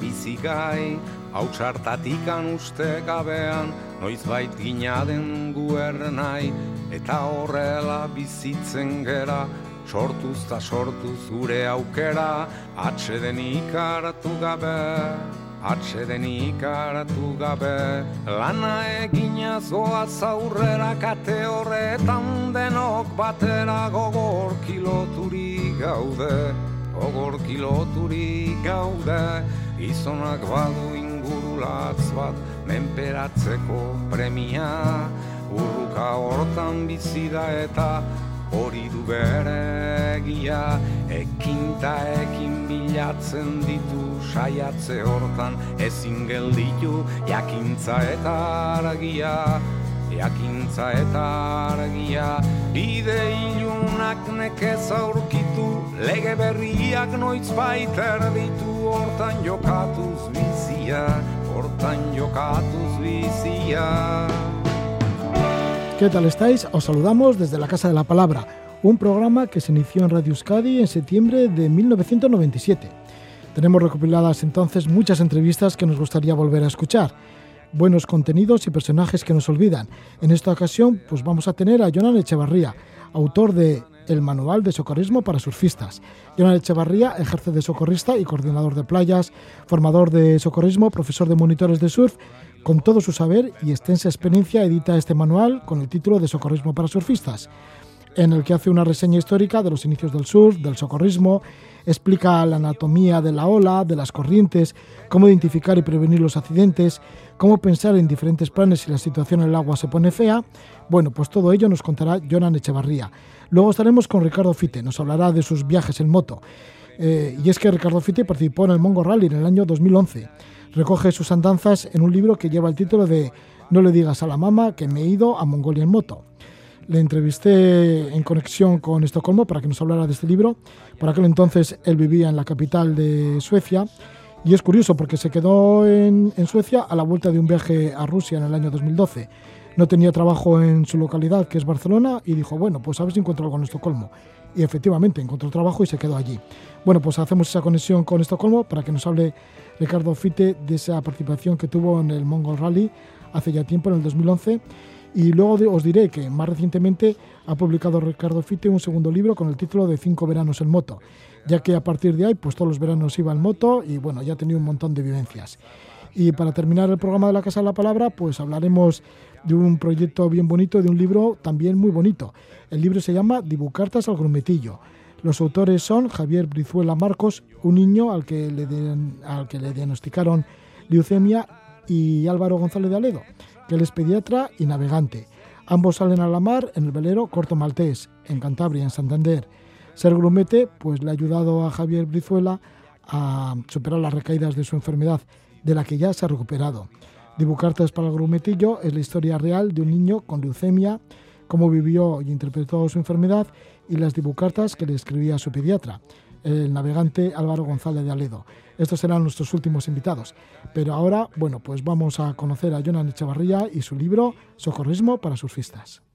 bizigai, hau txartatikan uste gabean, noiz bait ginaden guer nahi, eta horrela bizitzen gera, sortuz ta sortuz gure aukera, atxeden ikaratu gabe. Atxeden ikaratu gabe Lana egina zoa zaurrera kate horretan denok batera gogor kiloturi gaude Gogor kiloturi gaude Izonak badu ingurulatz bat menperatzeko premia Urruka hortan bizida eta hori du bere egia Ekinta ekin bilatzen ditu saiatze hortan Ezin gelditu jakintza eta argia Jakintza eta argia Bide ilunak nekez aurkitu Lege berriak noiz baiter ditu Hortan jokatuz bizia Hortan jokatuz bizia ¿Qué tal estáis? Os saludamos desde la Casa de la Palabra, un programa que se inició en Radio Euskadi en septiembre de 1997. Tenemos recopiladas entonces muchas entrevistas que nos gustaría volver a escuchar, buenos contenidos y personajes que nos olvidan. En esta ocasión, pues vamos a tener a Jonan Echevarría, autor de El Manual de Socorrismo para Surfistas. Jonan Echevarría ejerce de socorrista y coordinador de playas, formador de socorrismo, profesor de monitores de surf con todo su saber y extensa experiencia edita este manual con el título de Socorrismo para surfistas, en el que hace una reseña histórica de los inicios del surf, del socorrismo, explica la anatomía de la ola, de las corrientes, cómo identificar y prevenir los accidentes, cómo pensar en diferentes planes si la situación en el agua se pone fea. Bueno, pues todo ello nos contará Jonan Echevarría. Luego estaremos con Ricardo Fite, nos hablará de sus viajes en moto. Eh, y es que Ricardo Fite participó en el Mongo Rally en el año 2011 recoge sus andanzas en un libro que lleva el título de No le digas a la mamá que me he ido a Mongolia en moto. Le entrevisté en conexión con Estocolmo para que nos hablara de este libro. Por aquel entonces él vivía en la capital de Suecia y es curioso porque se quedó en, en Suecia a la vuelta de un viaje a Rusia en el año 2012 no tenía trabajo en su localidad, que es Barcelona, y dijo, bueno, pues a ver si encuentro algo en Estocolmo. Y efectivamente encontró trabajo y se quedó allí. Bueno, pues hacemos esa conexión con Estocolmo para que nos hable Ricardo Fite de esa participación que tuvo en el Mongol Rally hace ya tiempo, en el 2011. Y luego os diré que más recientemente ha publicado Ricardo Fite un segundo libro con el título de Cinco veranos en moto, ya que a partir de ahí, pues todos los veranos iba en moto y bueno, ya ha tenido un montón de vivencias. Y para terminar el programa de la Casa de la Palabra, pues hablaremos de un proyecto bien bonito, de un libro también muy bonito. El libro se llama Dibucartas al grumetillo. Los autores son Javier Brizuela Marcos, un niño al que le, al que le diagnosticaron leucemia, y Álvaro González de Aledo, que él es pediatra y navegante. Ambos salen a la mar en el velero Corto Maltés, en Cantabria, en Santander. Ser grumete pues, le ha ayudado a Javier Brizuela a superar las recaídas de su enfermedad, de la que ya se ha recuperado. Dibucartes para el grumetillo es la historia real de un niño con leucemia, cómo vivió y interpretó su enfermedad y las dibucartas que le escribía su pediatra, el navegante Álvaro González de Aledo. Estos serán nuestros últimos invitados. Pero ahora, bueno, pues vamos a conocer a Jonan Echevarría y su libro Socorrismo para surfistas.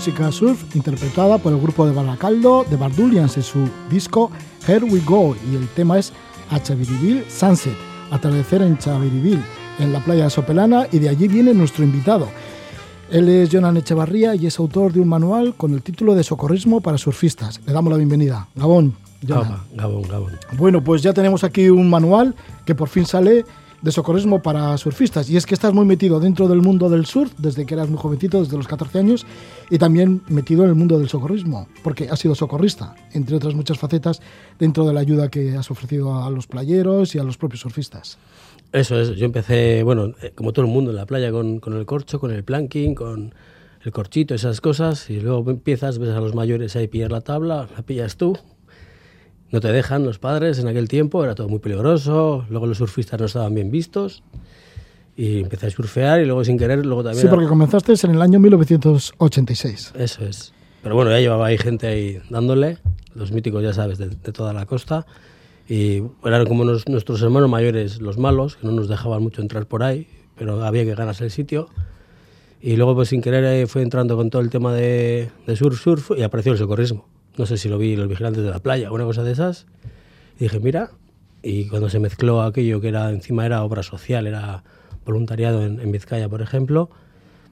Música surf interpretada por el grupo de Baracaldo de Bardulians en su disco Here We Go y el tema es A Chavirivil Sunset, atardecer en Chavirivil, en la playa de Sopelana y de allí viene nuestro invitado. Él es Jonan Echevarría y es autor de un manual con el título de Socorrismo para surfistas. Le damos la bienvenida. Gabón. Gabón, Gabón. Bueno, pues ya tenemos aquí un manual que por fin sale de socorrismo para surfistas. Y es que estás muy metido dentro del mundo del surf desde que eras muy jovencito, desde los 14 años, y también metido en el mundo del socorrismo, porque has sido socorrista, entre otras muchas facetas, dentro de la ayuda que has ofrecido a los playeros y a los propios surfistas. Eso es, yo empecé, bueno, eh, como todo el mundo en la playa, con, con el corcho, con el planking, con el corchito, esas cosas, y luego empiezas, ves a los mayores ahí pillar la tabla, la pillas tú, no te dejan los padres en aquel tiempo, era todo muy peligroso, luego los surfistas no estaban bien vistos, y empecé a surfear y luego sin querer, luego también... Sí, porque comenzaste en el año 1986. Eso es. Pero bueno, ya llevaba ahí gente ahí dándole, los míticos ya sabes, de, toda la costa, y eran como nuestros hermanos mayores, los malos, que no nos dejaban mucho entrar por ahí, pero había que ganarse el sitio. Y luego, pues sin querer, fue entrando con todo el tema de, de surf, surf, y apareció el socorrismo. No sé si lo vi los vigilantes de la playa, una cosa de esas. Y dije, mira, y cuando se mezcló aquello que era encima era obra social, era voluntariado en, en Vizcaya, por ejemplo,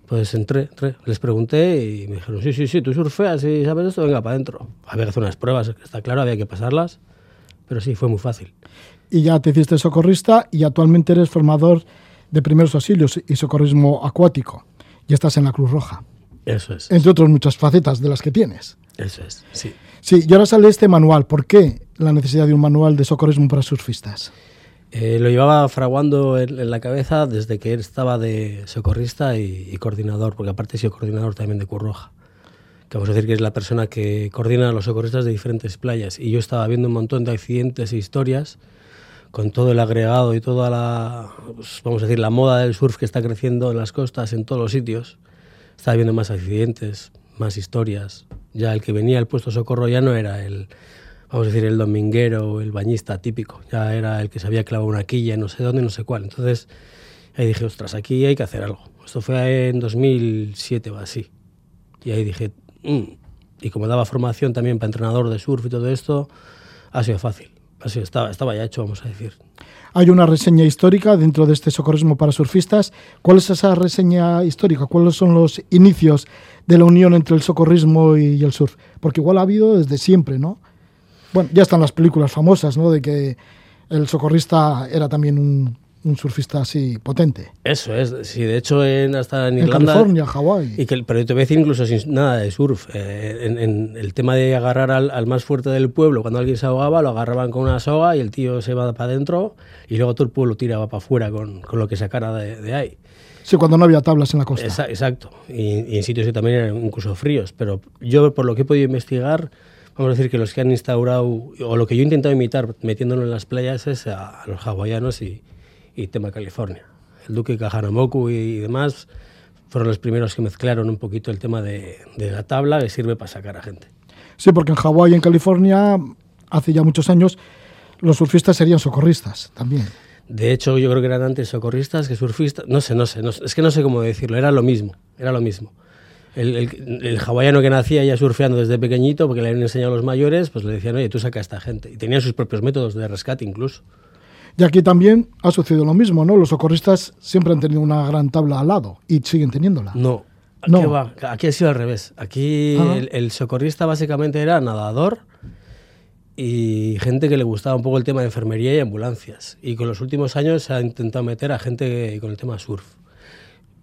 pues entré, entré, les pregunté y me dijeron, sí, sí, sí, tú surfeas y sabes esto, venga para adentro. Había que hacer unas pruebas, está claro, había que pasarlas, pero sí, fue muy fácil. Y ya te hiciste socorrista y actualmente eres formador de primeros auxilios y socorrismo acuático y estás en la Cruz Roja. Eso es. Entre otras muchas facetas de las que tienes. Eso es, sí. Sí, y ahora sale este manual. ¿Por qué la necesidad de un manual de socorrismo para surfistas? Eh, lo llevaba fraguando en, la cabeza desde que él estaba de socorrista y, coordinador, porque aparte he sido coordinador también de Curroja. Que vamos a decir que es la persona que coordina a los socorristas de diferentes playas. Y yo estaba viendo un montón de accidentes e historias con todo el agregado y toda la, pues, vamos a decir, la moda del surf que está creciendo en las costas, en todos los sitios. Estaba viendo más accidentes, más historias. Ya el que venía al puesto socorro ya no era el, vamos a decir, el dominguero el bañista típico, ya era el que se había clavado una quilla no sé dónde, no sé cuál. Entonces ahí dije, ostras, aquí hay que hacer algo. Esto fue en 2007 o así. Y ahí dije, mm". y como daba formación también para entrenador de surf y todo esto, ha sido fácil. Así estaba, estaba ya hecho, vamos a decir. Hay una reseña histórica dentro de este socorrismo para surfistas. ¿Cuál es esa reseña histórica? ¿Cuáles son los inicios de la unión entre el socorrismo y el surf? Porque igual ha habido desde siempre, ¿no? Bueno, ya están las películas famosas, ¿no? De que el socorrista era también un, un surfista así potente. Eso es, sí, de hecho en, hasta en, en Irlanda... California, Hawái. Y que, pero te voy a decir incluso sin nada de surf. Eh, en, en, el tema de agarrar al, al, más fuerte del pueblo, cuando alguien se ahogaba, lo agarraban con una soga y el tío se iba para adentro y luego todo el pueblo tiraba para afuera con, con lo que sacara de, de, ahí. Sí, cuando no había tablas en la costa. Exacto, y, y, en sitios que también eran incluso fríos. Pero yo, por lo que he podido investigar, vamos a decir que los que han instaurado, o lo que yo he intentado imitar metiéndolo en las playas es a, a los hawaianos y y tema California. El Duque Kahanamoku y demás fueron los primeros que mezclaron un poquito el tema de, de la tabla que sirve para sacar a gente. Sí, porque en Hawái y en California, hace ya muchos años, los surfistas serían socorristas también. De hecho, yo creo que eran antes socorristas que surfistas. No sé, no sé, no sé, es que no sé cómo decirlo. Era lo mismo, era lo mismo. El, el, el, hawaiano que nacía ya surfeando desde pequeñito, porque le habían enseñado a los mayores, pues le decían, oye, tú saca a esta gente. Y tenían sus propios métodos de rescate incluso. Y aquí también ha sucedido lo mismo, ¿no? Los socorristas siempre han tenido una gran tabla al lado y siguen teniéndola. No, no. Va? aquí ha sido al revés. Aquí el, el, socorrista básicamente era nadador y gente que le gustaba un poco el tema de enfermería y ambulancias. Y con los últimos años se ha intentado meter a gente con el tema surf.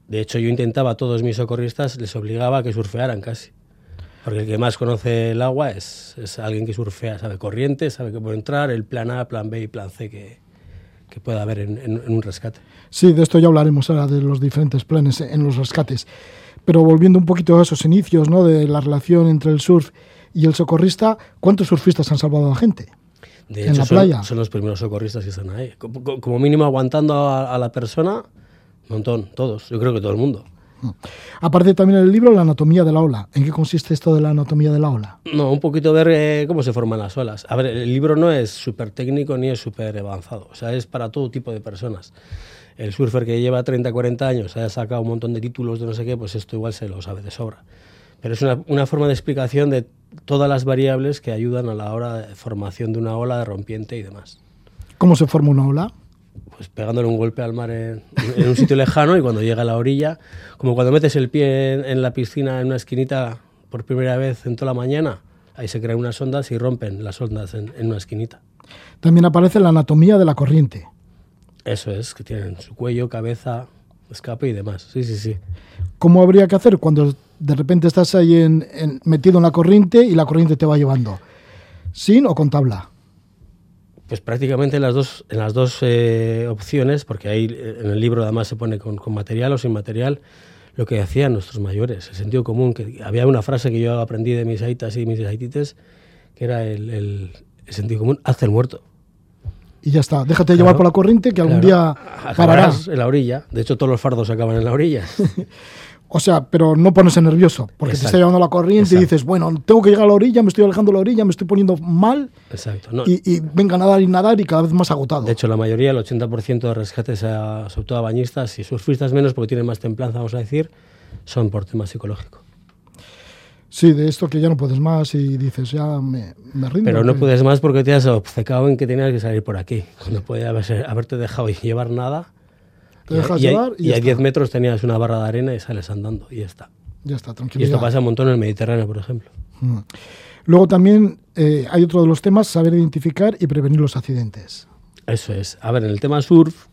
De hecho, yo intentaba a todos mis socorristas, les obligaba a que surfearan casi. Porque el que más conoce el agua es, es alguien que surfea, sabe corriente, sabe que puede entrar, el plan A, plan B y plan C que, que pueda haber en, un rescate. Sí, de esto ya hablaremos ahora, de los diferentes planes en los rescates. Pero volviendo un poquito a esos inicios, ¿no? de la relación entre el surf el socorrista, ¿cuántos surfistas han salvado a gente? De hecho, en la son, playa. son los primeros socorristas que están ahí. Como, como mínimo aguantando a, a la persona, un montón, todos. Yo creo que todo el mundo. Aparte también el libro La anatomía de la ola. ¿En qué consiste esto de la anatomía de la ola? No, un poquito ver eh, cómo se forman las olas. A ver, el libro no es súper técnico ni es súper avanzado. O sea, es para todo tipo de personas. El surfer que lleva 30, 40 años haya sacado un montón de títulos de no sé qué, pues esto igual se lo sabe de sobra. Pero es una, una forma de explicación de todas las variables que ayudan a la hora de formación de una ola de rompiente y demás. ¿Cómo se forma una ola? pues pegándole un golpe al mar en, en, un sitio lejano y cuando llega a la orilla, como cuando metes el pie en, en, la piscina en una esquinita por primera vez en toda la mañana, ahí se crean unas ondas y rompen las ondas en, en una esquinita. También aparece la anatomía de la corriente. Eso es, que tienen su cuello, cabeza, escape y demás. Sí, sí, sí. ¿Cómo habría que hacer cuando de repente estás ahí en, en- metido en la corriente y la corriente te va llevando? ¿Sin o con tabla? Pues prácticamente en las dos, en las dos eh, opciones, porque ahí eh, en el libro además se pone con, con material o sin material, lo que hacían nuestros mayores, el sentido común, que había una frase que yo aprendí de mis aitas y mis aitites, que era el, el- el sentido común, hazte el muerto. Y ya está. Déjate Claro. llevar por la corriente que algún Claro, día parará. acabarás en la orilla. De hecho, todos los fardos acaban en la orilla. O sea, pero no ponerse nervioso, porque te está Exacto. llevando la corriente y Exacto. dices, bueno, tengo que llegar a la orilla, me estoy alejando de la orilla, me estoy poniendo mal Exacto. No, y, y venga a nadar y nadar y cada vez más agotado. De hecho, la mayoría, el 80% de rescates, a, sobre todo a bañistas y surfistas menos, porque tienen más templanza, vamos a decir, son por tema psicológico. Sí, de esto que ya no puedes más y dices, ya me, me rindo. Pero no que- puedes más porque te has obcecado en que tenías que salir por aquí. Cuando podía haberse- haberte dejado llevar nada. Te y- dejas y, llevar y y a está. 10 metros tenías una barra de arena y sales andando y ya está. Ya está, Y tranquilidad. esto pasa un montón en el Mediterráneo, por ejemplo. Mm. Luego también eh, hay otro de los temas, saber identificar y prevenir los accidentes. Eso es. A ver, en el tema surf,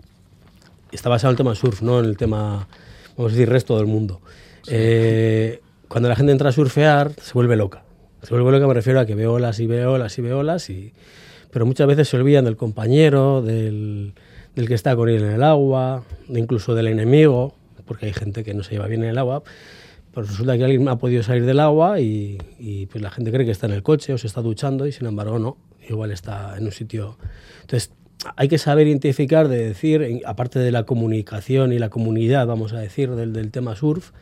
está basado en el tema surf, no en el tema, vamos a decir, resto del mundo. Eh, cuando la gente entra a surfear, se vuelve loca. Se vuelve loca, me refiero a que ve olas y ve olas y ve olas, y... pero muchas veces se olvidan del compañero, del, del que está con él en el agua, incluso del enemigo, porque hay gente que no se lleva bien en el agua. Pues resulta que alguien ha podido salir del agua y, y, pues la gente cree que está en el coche o se está duchando y sin embargo no, igual está en un sitio. Entonces hay que saber identificar, de decir, aparte de la comunicación y la comunidad, vamos a decir, del, del tema surf,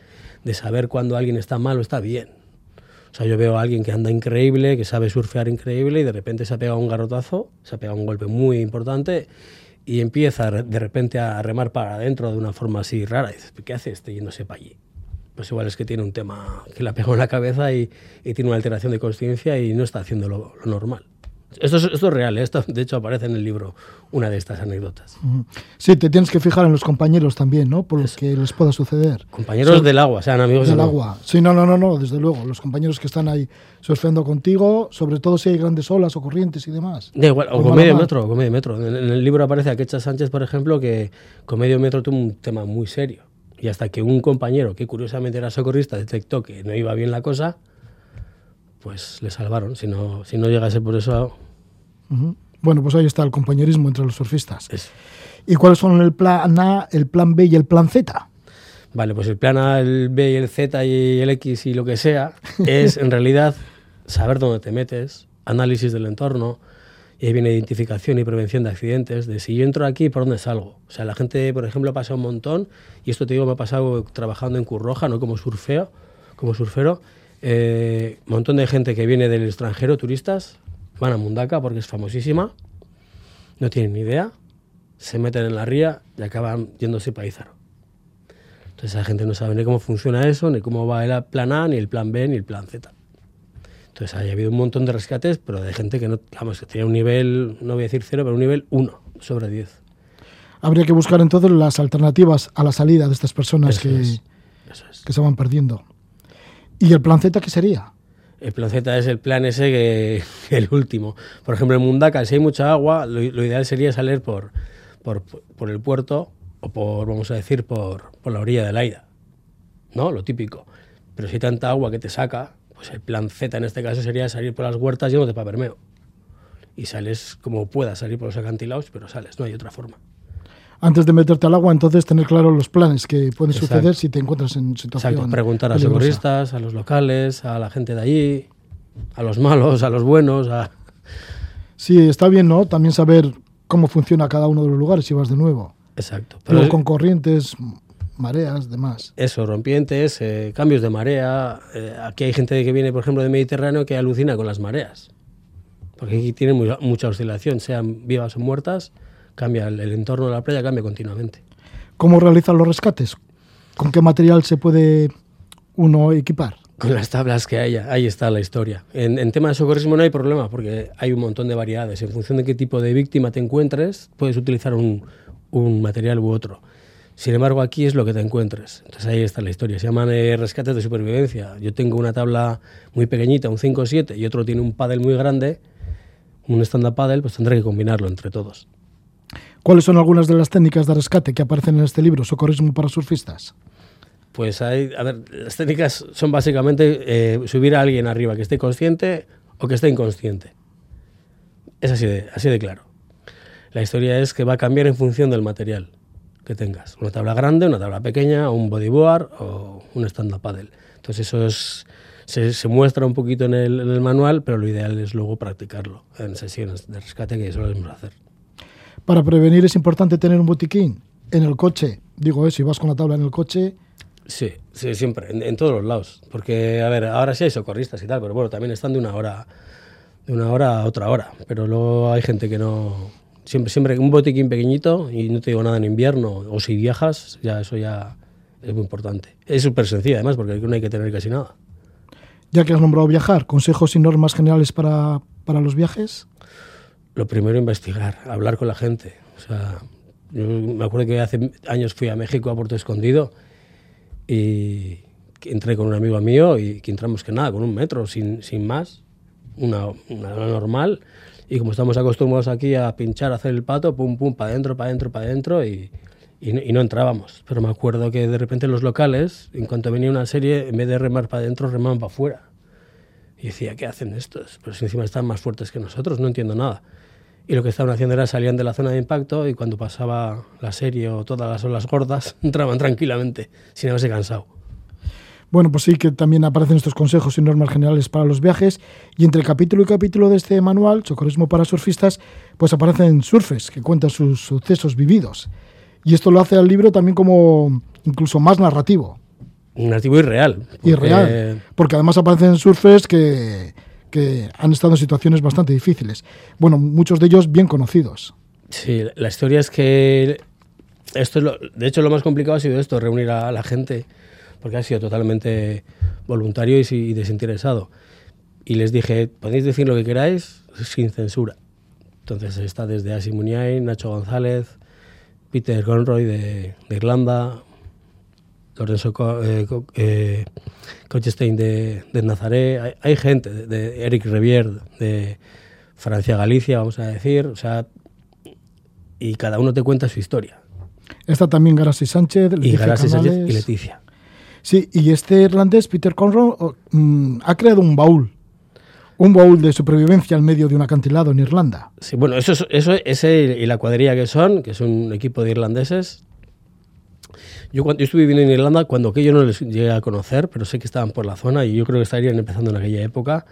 de saber cuando alguien está mal o está bien. O sea, yo veo a alguien que anda increíble, que sabe surfear increíble y de repente se ha pegado un garrotazo, se ha pegado un golpe muy importante y empieza de repente a remar para adentro de una forma así rara. Y dices, ¿qué hace este yéndose para allí? Pues igual es que tiene un tema que le ha pegado en la cabeza y, tiene una alteración de conciencia y no está haciendo lo normal. Esto es, esto es real, ¿eh? esto de hecho aparece en el libro una de estas anécdotas. Sí, te tienes que fijar en los compañeros también, ¿no? Por lo Eso. que les pueda suceder. Compañeros del agua, sean amigos Del no. agua. Sí, no, no, no, no, desde luego. Los compañeros que están ahí surfeando contigo, sobre todo si hay grandes olas o corrientes y demás. Da igual, o Con con medio mar. metro, con medio metro. En, en el libro aparece a Quecha Sánchez, por ejemplo, que con medio metro tuvo un tema muy serio. Y hasta que un compañero, que curiosamente era socorrista, detectó que no iba bien la cosa, pues le salvaron. Si no, si no llegase por eso. Bueno, pues ahí está el compañerismo entre los surfistas. es, ¿Y cuáles son el plan A, el plan B y el plan Z? Vale, pues el plan A, el B y el Z y el X y lo que sea es en realidad saber dónde te metes, análisis del entorno, y ahí viene identificación y prevención de accidentes, de si yo entro aquí, ¿por dónde salgo? O sea, la gente, por ejemplo, ha pasado un montón, y esto te digo, me ha pasado trabajando en Curroja, no como surfeo, como surfero, eh, un montón de gente que viene del extranjero, turistas, van a Mundaka porque es famosísima, no tienen ni idea, se meten en la ría y acaban yéndose para Izaro. Entonces la gente no sabe ni cómo funciona eso, ni cómo va el plan A, ni el plan B, ni el plan Z. Entonces ha habido un montón de rescates, pero de gente que no, vamos, que tenía un nivel, no voy a decir cero, pero un nivel 1 sobre 10. Habría que buscar entonces las alternativas a la salida de estas personas Eso que, es. Es. que se van perdiendo. ¿Y el plan Z qué sería? El plan Z es el plan ese que el último. Por ejemplo, en Mundaka, si hay mucha agua, lo, ideal sería salir por, por, por el puerto o por, vamos a decir, por, por la orilla del Aida. ¿No? Lo típico. Pero si hay tanta agua que te saca, pues el plan Z en este caso sería salir por las huertas llenos de papermeo. Y sales como puedas salir por los acantilados, pero sales, no hay otra forma. Antes de meterte al agua, entonces tener claro los planes que pueden Exacto. suceder si te encuentras en situación. Exacto, preguntar a peligrosa. socorristas, a los locales, a la gente de allí, a los malos, a los buenos, a... Sí, está bien, ¿no? También saber cómo funciona cada uno de los lugares si vas de nuevo. Exacto. Pero Pero con corrientes, mareas, demás. eso, rompientes, eh, cambios de marea. eh, aquí hay gente que viene, por ejemplo, del Mediterráneo que alucina con las mareas. Porque aquí tiene mu- mucha oscilación, sean vivas o muertas, cambia el, el entorno de la playa, cambia continuamente. ¿Cómo realizan los rescates? ¿Con qué material se puede uno equipar? Con las tablas que haya, ahí está la historia. En, en tema de socorrismo no hay problema, porque hay un montón de variedades. En función de qué tipo de víctima te encuentres, puedes utilizar un, un material u otro. Sin embargo, aquí es lo que te encuentres. Entonces ahí está la historia. Se llaman eh, rescates de supervivencia. Yo tengo una tabla muy pequeñita, un 5-7, y otro tiene un paddle muy grande, un stand-up paddle, pues tendré que combinarlo entre todos. ¿Cuáles son algunas de las técnicas de rescate que aparecen en este libro, Socorrismo para surfistas? Pues hay, a ver, las técnicas son básicamente eh, subir a alguien arriba que esté consciente o que esté inconsciente. Es así de, así de claro. La historia es que va a cambiar en función del material que tengas. Una tabla grande, una tabla pequeña, un bodyboard o un stand-up paddle. Entonces eso es, se, muestra un poquito en el, en el, manual, pero lo ideal es luego practicarlo en sesiones de rescate que eso lo hacer. Para prevenir es importante tener un botiquín en el coche. Digo, eh, si vas con la tabla en el coche... Sí, sí siempre, en, en, todos los lados. Porque, a ver, ahora sí hay socorristas y tal, pero bueno, también están de una hora, de una hora a otra hora. Pero luego hay gente que no, Siempre, siempre un botiquín pequeñito y no te digo nada en invierno o si viajas, ya eso ya es muy importante. Es súper sencillo además porque no hay que tener casi nada. Ya que has nombrado viajar, ¿consejos y normas generales para, para los viajes? Lo primero, investigar, hablar con la gente. O sea, yo me acuerdo que hace años fui a México a Puerto Escondido y entré con un amigo mío y que entramos que nada, con un metro, sin, sin más, una, una normal y como estamos acostumbrados aquí a pinchar, a hacer el pato, pum, pum, para adentro, para adentro, para adentro, y, y, no entrábamos. Pero me acuerdo que de repente los locales, en cuanto venía una serie, en vez de remar para adentro, remaban para afuera. Y decía, ¿qué hacen estos? Pues encima están más fuertes que nosotros, no entiendo nada. Y lo que estaban haciendo era salían de la zona de impacto y cuando pasaba la serie o todas las olas gordas, entraban tranquilamente, sin haberse cansado. Bueno, pues sí que también aparecen estos consejos y normas generales para los viajes y entre capítulo y capítulo de este manual, Socorrismo para surfistas, pues aparecen surfes que cuentan sus sucesos vividos. Y esto lo hace al libro también como incluso más narrativo. Narrativo y real. Porque... Y real, porque además aparecen surfers que, que han estado en situaciones bastante difíciles. Bueno, muchos de ellos bien conocidos. Sí, la historia es que esto es lo, de hecho lo más complicado ha sido esto, reunir a la gente porque ha sido totalmente voluntario y, desinteresado. Y les dije, podéis decir lo que queráis sin censura. Entonces está desde Asi Muniain, Nacho González, Peter Conroy de Irlanda, Lorenzo Co eh, eh, Cochestein de, de Nazaré, hay, hay gente, de, de, Eric Revier de Francia Galicia, vamos a decir, o sea, y cada uno te cuenta su historia. Está también Garasi Sánchez, y Garasi Sánchez y Leticia. Sí, y este irlandés, Peter Conroy, mmm, ha creado un baúl. Un baúl de supervivencia al medio de un acantilado en Irlanda. Sí, bueno, eso, eso ese y la cuadrilla que son, que es un equipo de irlandeses. Yo, cuando, yo estuve viviendo en Irlanda cuando aquello no les llegué a conocer, pero sé que estaban por la zona y yo creo que estarían empezando en aquella época.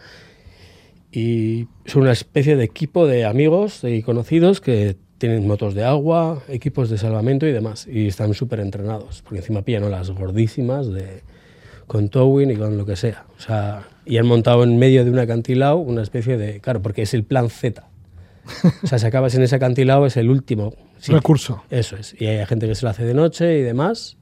Y son una especie de equipo de amigos y conocidos que tienen motos de agua, equipos de salvamento y demás. Y están súper entrenados, porque encima pillan olas gordísimas de, con towing y con lo que sea. O sea, y han montado en medio de un acantilado una especie de... Claro, porque es el plan Z. O sea, si acabas en ese acantilado es el último sí, recurso. Eso es. Y hay gente que se lo hace de noche y demás.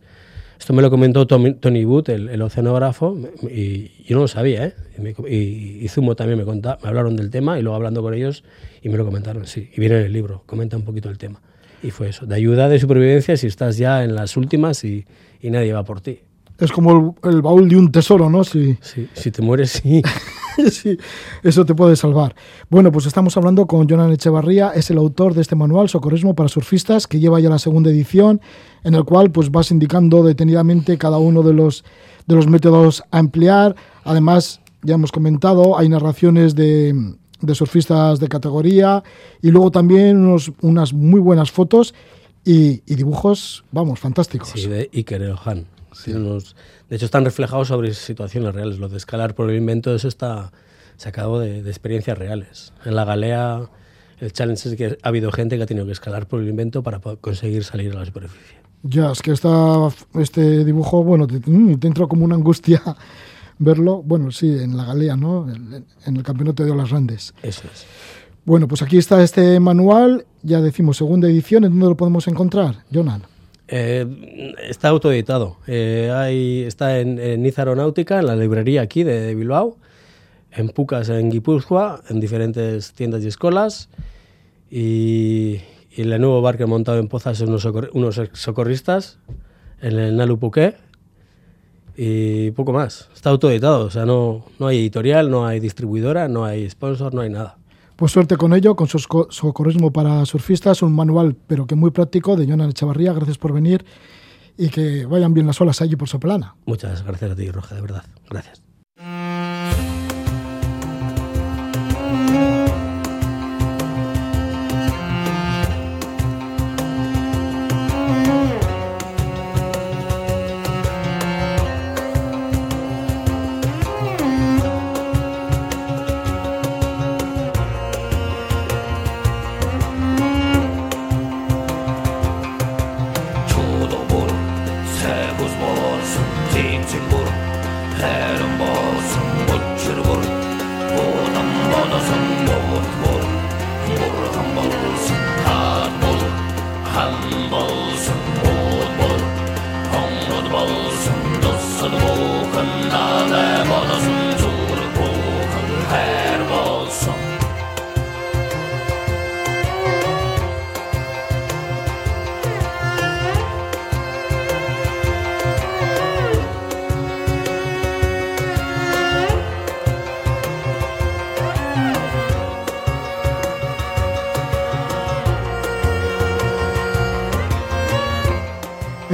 Esto me lo comentó Tony, Tony Wood, el, el, oceanógrafo, y yo no lo sabía, ¿eh? Y, me, y, y Zumo también me, contá, me hablaron del tema y luego hablando con ellos y me lo comentaron, sí. Y viene en el libro, comenta un poquito el tema. Y fue eso, de ayuda de supervivencia si estás ya en las últimas y, y nadie va por ti. Es como el, el, baúl de un tesoro, ¿no? Si, sí, si te mueres, sí. sí, eso te puede salvar. Bueno, pues estamos hablando con Jonan Echevarría, es el autor de este manual, Socorrismo para Surfistas, que lleva ya la segunda edición, en el cual pues vas indicando detenidamente cada uno de los, de los métodos a emplear. Además, ya hemos comentado, hay narraciones de, de surfistas de categoría y luego también unos, unas muy buenas fotos y, y, dibujos, vamos, fantásticos. Sí, de Iker Elhan. Sí. Unos, de hecho, están reflejados sobre situaciones reales. Lo de escalar por el invento, eso está sacado de, de experiencias reales. En la galea, el challenge es que ha habido gente que ha tenido que escalar por el invento para conseguir salir a la superficie. Ya, es que esta, este dibujo, bueno, te, te entró como una angustia verlo, bueno, sí, en la galea, ¿no? En, en el campeonato de olas grandes. Eso es. Bueno, pues aquí está este manual, ya decimos segunda edición, ¿en dónde lo podemos encontrar, Jonan? Eh, está autoeditado. Eh, hay, está en, en Aeronáutica, en la librería aquí de, de, Bilbao, en Pucas, en Guipúzcoa, en diferentes tiendas y escuelas. Y, y el nuevo bar que he montado en Pozas unos, unos socorristas en el Nalu y poco más. Está autoeditado, o sea, no, no hay editorial, no hay distribuidora, no hay sponsor, no hay nada. Pues suerte con ello, con Socorrismo para Surfistas, un manual, pero que muy práctico, de Jonan Echavarría. Gracias por venir y que vayan bien las olas allí por Soplana. Muchas gracias a ti, Roja, de verdad. Gracias. olsun, tinçik vurup her.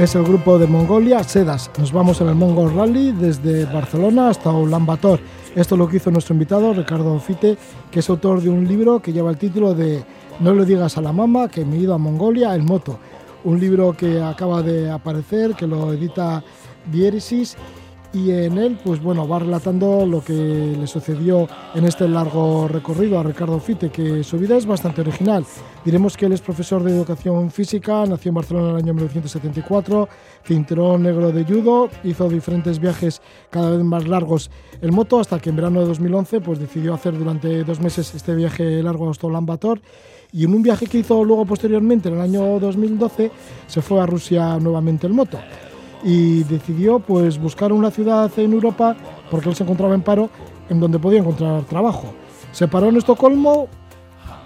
Es el grupo de Mongolia, Sedas. Nos vamos en el Mongol Rally desde Barcelona hasta Ulaanbaatar. Esto es lo que hizo nuestro invitado, Ricardo Fite, que es autor de un libro que lleva el título de No le digas a la mamá que me he ido a Mongolia en moto. Un libro que acaba de aparecer, que lo edita Diéresis y en él pues bueno va relatando lo que le sucedió en este largo recorrido a Ricardo Fite que su vida es bastante original. Diremos que él es profesor de educación física nació en Barcelona en el año 1974 cinturón negro de judo hizo diferentes viajes cada vez más largos en moto hasta que en verano de 2011 pues decidió hacer durante dos meses este viaje largo hasta Ulan y en un viaje que hizo luego posteriormente en el año 2012 se fue a Rusia nuevamente en moto y decidió pues buscar una ciudad en Europa porque él se encontraba en paro en donde podía encontrar trabajo. Se paró en Estocolmo,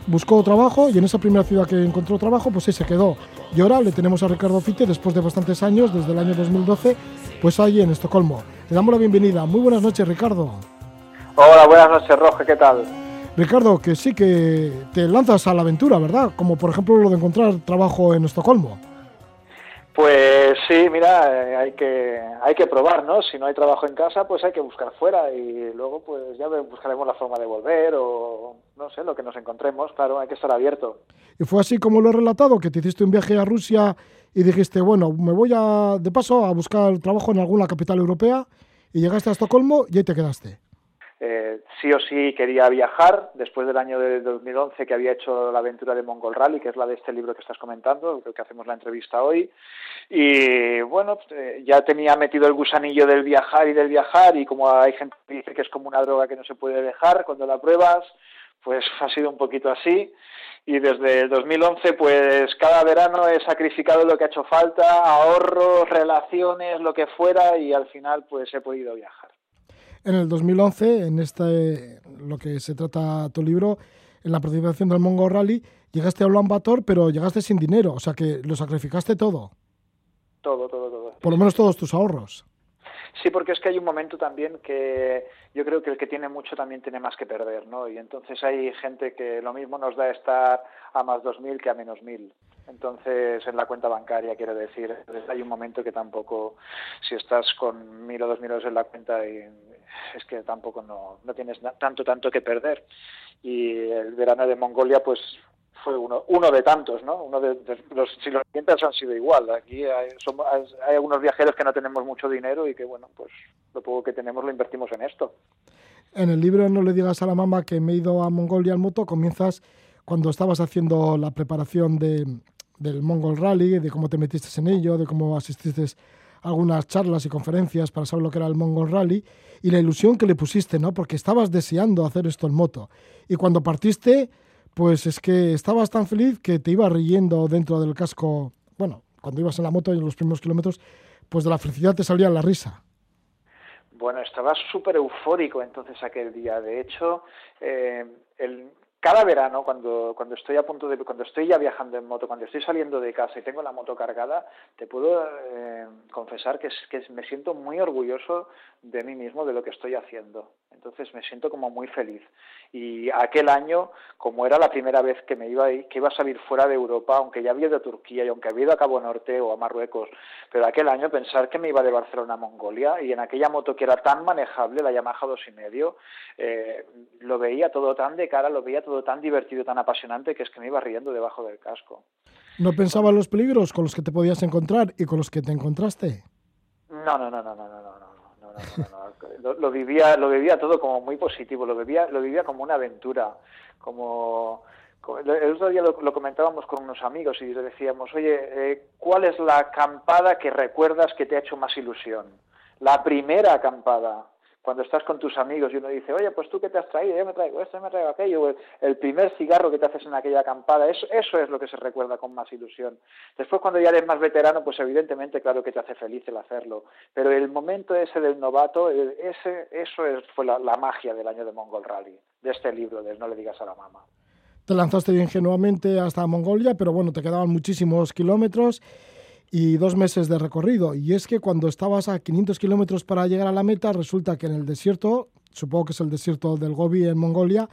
buscó trabajo y en esa primera ciudad que encontró trabajo pues ahí se quedó. Y ahora le tenemos a Ricardo Fite después de bastantes años, desde el año 2012, pues ahí en Estocolmo. Le damos la bienvenida. Muy buenas noches, Ricardo. Hola, buenas noches, Roge, ¿qué tal? Ricardo, que sí que te lanzas a la aventura, ¿verdad? Como por ejemplo lo de encontrar trabajo en Estocolmo. Pues sí, mira, eh, hay que hay que probar, ¿no? Si no hay trabajo en casa, pues hay que buscar fuera y luego pues ya buscaremos la forma de volver o no sé, lo que nos encontremos, claro, hay que estar abierto. Y fue así como lo he relatado, que te hiciste un viaje a Rusia y dijiste, bueno, me voy a de paso a buscar trabajo en alguna capital europea y llegaste a Estocolmo y ahí te quedaste. Eh, sí o sí quería viajar después del año de 2011 que había hecho la aventura de Mongol Rally, que es la de este libro que estás comentando, creo que hacemos la entrevista hoy. Y bueno, eh, ya tenía metido el gusanillo del viajar y del viajar y como hay gente que dice que es como una droga que no se puede dejar cuando la pruebas, pues ha sido un poquito así. Y desde el 2011, pues cada verano he sacrificado lo que ha hecho falta, ahorros, relaciones, lo que fuera, y al final pues he podido viajar en el 2011, en este, lo que se trata tu libro, en la participación del Mongo Rally, llegaste a Ulan Bator, pero llegaste sin dinero, o sea que lo sacrificaste todo. Todo, todo, todo. Por lo menos todos tus ahorros. Sí, porque es que hay un momento también que yo creo que el que tiene mucho también tiene más que perder, ¿no? Y entonces hay gente que lo mismo nos da estar a más 2.000 que a menos 1.000. Entonces, en la cuenta bancaria, quiero decir, hay un momento que tampoco, si estás con 1.000 o 2.000 euros en la cuenta, es que tampoco no, no tienes tanto, tanto que perder. Y el verano de Mongolia, pues fue uno, uno de tantos, ¿no? Uno de, los, si los siguientes han sido igual. Aquí hay, hay algunos viajeros que no tenemos mucho dinero y que, bueno, pues lo poco que tenemos lo invertimos en esto. En el libro No le digas a la mamá que me he ido a Mongolia al moto, comienzas cuando estabas haciendo la preparación de, del Mongol Rally, de cómo te metiste en ello, de cómo asististe a algunas charlas y conferencias para saber lo que era el Mongol Rally y la ilusión que le pusiste, ¿no? Porque estabas deseando hacer esto en moto. Y cuando partiste, pues es que estabas tan feliz que te ibas riendo dentro del casco, bueno, cuando ibas en la moto y en los primeros kilómetros, pues de la felicidad te salía la risa. Bueno, estaba súper eufórico entonces aquel día. De hecho, eh, el, cada verano, cuando, cuando estoy a punto de, cuando estoy ya viajando en moto, cuando estoy saliendo de casa y tengo la moto cargada, te puedo eh, confesar que, es, que me siento muy orgulloso de mí mismo, de lo que estoy haciendo. Entonces me siento como muy feliz. Y aquel año, como era la primera vez que me iba, que iba a salir fuera de Europa, aunque ya había ido a Turquía y aunque había ido a Cabo Norte o a Marruecos, pero aquel año pensar que me iba de Barcelona a Mongolia y en aquella moto que era tan manejable, la Yamaha dos y medio, eh, lo veía todo tan de cara, lo veía todo tan divertido, tan apasionante, que es que me iba riendo debajo del casco. ¿No pensaba en los peligros con los que te podías encontrar y con los que te encontraste? No, no, no, no, no, no, no. Lo, lo, vivía lo vivía todo como muy positivo lo vivía lo vivía como una aventura como, el otro día lo, comentábamos con unos amigos y le decíamos oye eh, cuál es la acampada que recuerdas que te ha hecho más ilusión la primera acampada cuando estás con tus amigos y uno dice, oye, pues tú qué te has traído, yo me traigo esto, yo me traigo aquello, el, primer cigarro que te haces en aquella acampada, eso, eso es lo que se recuerda con más ilusión. Después cuando ya eres más veterano, pues evidentemente claro que te hace feliz el hacerlo, pero el momento ese del novato, ese, eso es, fue la, la magia del año de Mongol Rally, de este libro, de No le digas a la mamá. Te lanzaste ingenuamente hasta Mongolia, pero bueno, te quedaban muchísimos kilómetros y dos meses de recorrido. Y es que cuando estabas a 500 kilómetros para llegar a la meta, resulta que en el desierto, supongo que es el desierto del Gobi en Mongolia,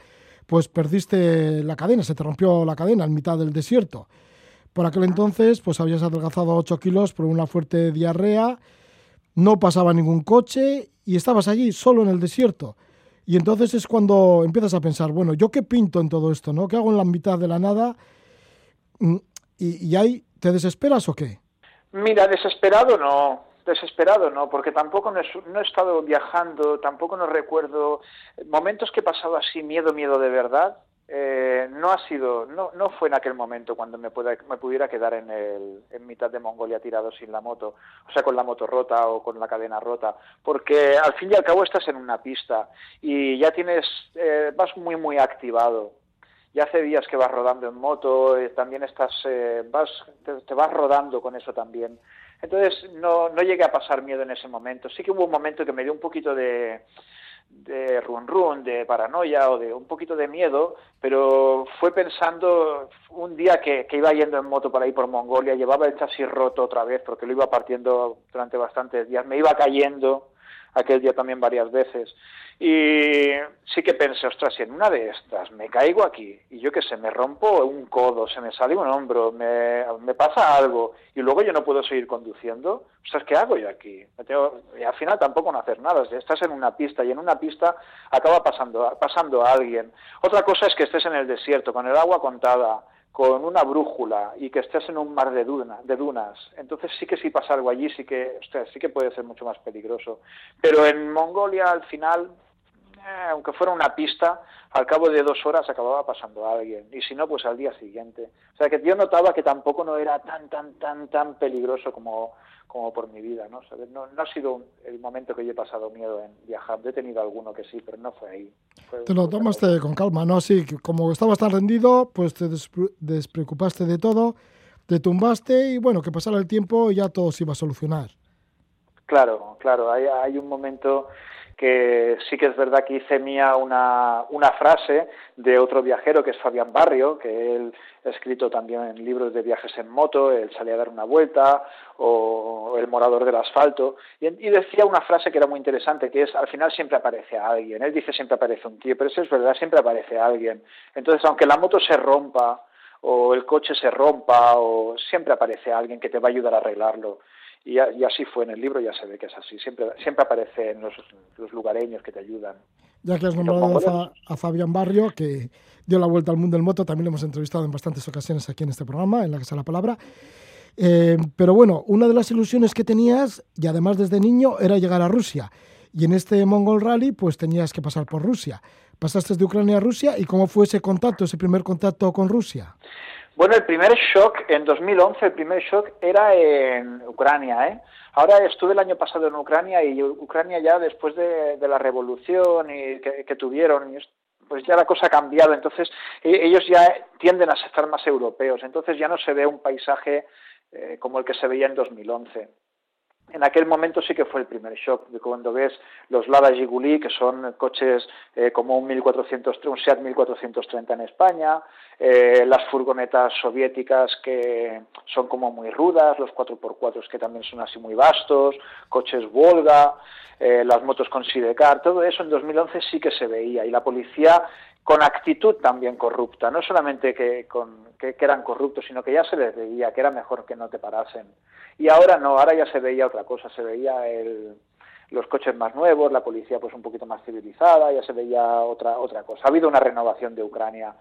pues perdiste la cadena, se te rompió la cadena en mitad del desierto. Por aquel entonces, pues habías adelgazado 8 kilos por una fuerte diarrea, no pasaba ningún coche y estabas allí solo en el desierto. Y entonces es cuando empiezas a pensar, bueno, ¿yo qué pinto en todo esto? ¿no? ¿Qué hago en la mitad de la nada? Mm, ¿Y, y ahí te desesperas o qué? Mira, desesperado no, desesperado no, porque tampoco no he, estado viajando, tampoco no recuerdo momentos que he pasado así, miedo, miedo de verdad. Eh, no ha sido, no, no fue en aquel momento cuando me, me pudiera quedar en, el, en mitad de Mongolia tirado sin la moto, o sea, con la moto rota o con la cadena rota, porque al fin y al cabo estás en una pista y ya tienes, eh, vas muy, muy activado ya hace días que vas rodando en moto, eh, también estás, eh, vas, te, vas rodando con eso también. Entonces no, no llegué a pasar miedo en ese momento. Sí que hubo un momento que me dio un poquito de, de run run, de paranoia o de un poquito de miedo, pero fue pensando un día que, que, iba yendo en moto por ahí por Mongolia, llevaba el chasis roto otra vez porque lo iba partiendo durante bastantes días, me iba cayendo aquel día también varias veces. Y sí que pensé, ostras, si en una de estas me caigo aquí y yo que sé, me rompo un codo, se me sale un hombro, me, pasa algo y luego yo no puedo seguir conduciendo, ostras, ¿qué hago yo aquí? y al final tampoco no hacer nada, estás en una pista y en una pista acaba pasando, pasando a alguien. Otra cosa es que estés en el desierto, con el agua contada, con una brújula y que estés en un mar de, de dunas, entonces sí que si pasa algo allí, sí que, sí que puede ser mucho más peligroso. Pero en Mongolia al final, aunque fuera una pista, al cabo de dos horas acababa pasando a alguien, y si no, pues al día siguiente. O sea que yo notaba que tampoco no era tan, tan, tan, tan peligroso como, como por mi vida, ¿no? No, no ha sido el momento que yo he pasado miedo en viajar. He tenido alguno que sí, pero no fue ahí. te lo tomaste con calma, ¿no? Sí, como estabas tan rendido, pues te despreocupaste de todo, te tumbaste y bueno, que pasara el tiempo y ya todo se iba a solucionar. Claro, claro. Hay, hay un momento que sí que es verdad que hice mía una, una frase de otro viajero que es Fabián Barrio, que él ha escrito también en libros de viajes en moto, él salía a dar una vuelta, o El morador del asfalto, y, decía una frase que era muy interesante, que es, al final siempre aparece alguien, él dice siempre aparece un tío, pero eso es verdad, siempre aparece alguien. Entonces, aunque la moto se rompa, o el coche se rompa, o siempre aparece alguien que te va a ayudar a arreglarlo. Y, así fue en el libro, ya se ve que es así. Siempre, siempre aparecen los, los lugareños que te ayudan. Ya que has nombrado a, Fabián Barrio, que dio la vuelta al mundo del moto, también lo hemos entrevistado en bastantes ocasiones aquí en este programa, en la Casa de la Palabra. Eh, pero bueno, una de las ilusiones que tenías, y además desde niño, era llegar a Rusia. Y en este Mongol Rally, pues tenías que pasar por Rusia. Pasaste de Ucrania a Rusia, ¿y cómo fue ese contacto, ese primer contacto con Rusia? Bueno, el primer shock en 2011, el primer shock era en Ucrania. ¿eh? Ahora estuve el año pasado en Ucrania y Ucrania ya después de, la revolución y que, tuvieron, pues ya la cosa ha cambiado. Entonces e, ellos ya tienden a estar más europeos. Entonces ya no se ve un paisaje eh, como el que se veía en 2011. En aquel momento sí que fue el primer shock, de cuando ves los Lada Giguli, que son coches eh, como un, 1400, un Seat 1430 en España, eh, las furgonetas soviéticas que son como muy rudas, los 4x4 que también son así muy vastos, coches Volga, eh, las motos con Sidecar, todo eso en 2011 sí que se veía. Y la policía con actitud también corrupta, no solamente que, con, que, eran corruptos, sino que ya se les veía que era mejor que no te parasen. Y ahora no, ahora ya se veía otra cosa, se veía el, los coches más nuevos, la policía pues un poquito más civilizada, ya se veía otra, otra cosa. Ha habido una renovación de Ucrania.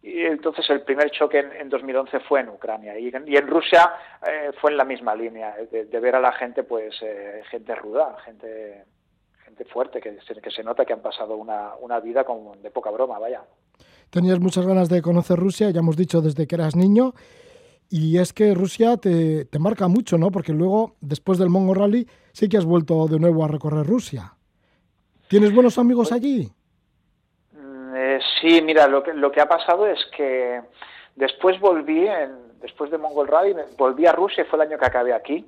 Y entonces el primer choque en, 2011 fue en Ucrania y, en Rusia eh, fue en la misma línea, de, ver a la gente, pues eh, gente ruda, gente fuerte, que se, que se nota que han pasado una, una vida como de poca broma, vaya. Tenías muchas ganas de conocer Rusia, ya hemos dicho desde que eras niño, y es que Rusia te, te marca mucho, ¿no? Porque luego, después del Mongo Rally, sí que has vuelto de nuevo a recorrer Rusia. ¿Tienes buenos amigos allí? Mm, eh, sí, mira, lo que, lo que ha pasado es que después volví, en, después de Mongol Rally, volví a Rusia, fue el año que acabé aquí,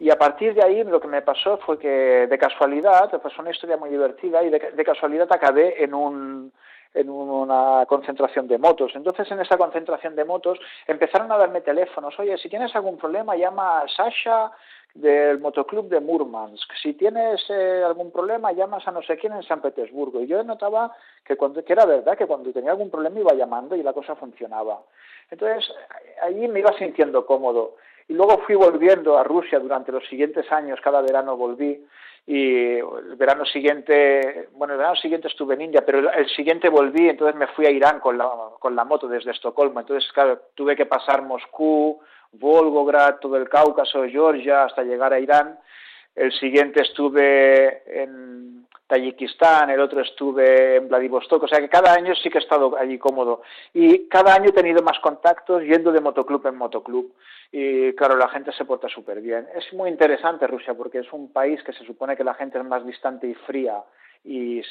y a partir de ahí lo que me pasó fue que de casualidad, pues una historia muy divertida, y de, casualidad acabé en un, en una concentración de motos. Entonces, en esa concentración de motos empezaron a darme teléfonos. Oye, si tienes algún problema, llama a Sasha del motoclub de Murmansk. Si tienes eh, algún problema, llamas a no sé quién en San Petersburgo. Y yo notaba que, cuando, que era verdad, que cuando tenía algún problema iba llamando y la cosa funcionaba. Entonces, allí me iba sintiendo cómodo. Y luego fui volviendo a Rusia durante los siguientes años, cada verano volví y el verano siguiente, bueno, el verano siguiente estuve en India, pero el, siguiente volví, entonces me fui a Irán con la, con la moto desde Estocolmo, entonces claro, tuve que pasar Moscú, Volgograd, todo el Cáucaso, Georgia, hasta llegar a Irán. El siguiente estuve en Tayikistán, el otro estuve en Vladivostok, o sea que cada año sí que he estado allí cómodo. Y cada año he tenido más contactos yendo de motoclub en motoclub y claro, la gente se porta súper bien. Es muy interesante Rusia porque es un país que se supone que la gente es más distante y fría y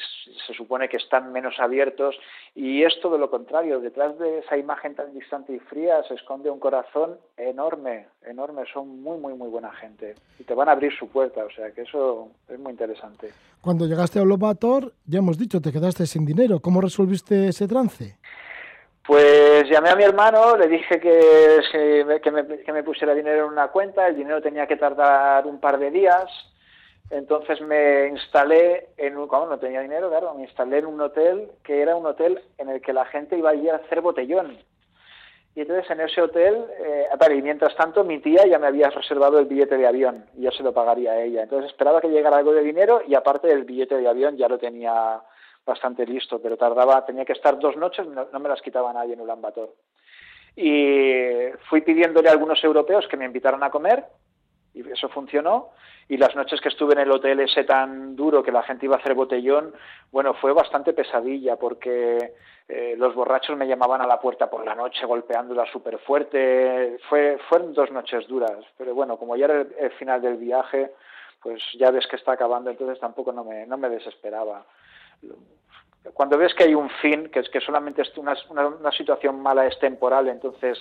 se supone que están menos abiertos y es todo lo contrario, detrás de esa imagen tan distante y fría se esconde un corazón enorme, enorme, son muy, muy, muy buena gente. Y te van a abrir su puerta, o sea que eso es muy interesante. Cuando llegaste a Olobator, ya hemos dicho, te quedaste sin dinero, ¿cómo resolviste ese trance? Pues llamé a mi hermano, le dije que, que, me, pusiera dinero en una cuenta, el dinero tenía que tardar un par de días, entonces me instalé en un, como no tenía dinero, claro, me instalé en un hotel que era un hotel en el que la gente iba a a hacer botellón. Y entonces en ese hotel, eh, y mientras tanto mi tía ya me había reservado el billete de avión y yo se lo pagaría a ella. Entonces esperaba que llegara algo de dinero y aparte del billete de avión ya lo tenía bastante listo, pero tardaba, tenía que estar dos noches, no, me las quitaba nadie en Ulan Bator. Y fui pidiéndole a algunos europeos que me invitaran a comer, y eso funcionó. Y las noches que estuve en el hotel ese tan duro que la gente iba a hacer botellón, bueno, fue bastante pesadilla porque eh, los borrachos me llamaban a la puerta por la noche golpeándola súper fuerte. Fue, fueron dos noches duras, pero bueno, como ya era el, final del viaje, pues ya ves que está acabando, entonces tampoco no me, no me desesperaba cuando ves que hay un fin, que es que solamente es una, una, situación mala es temporal, entonces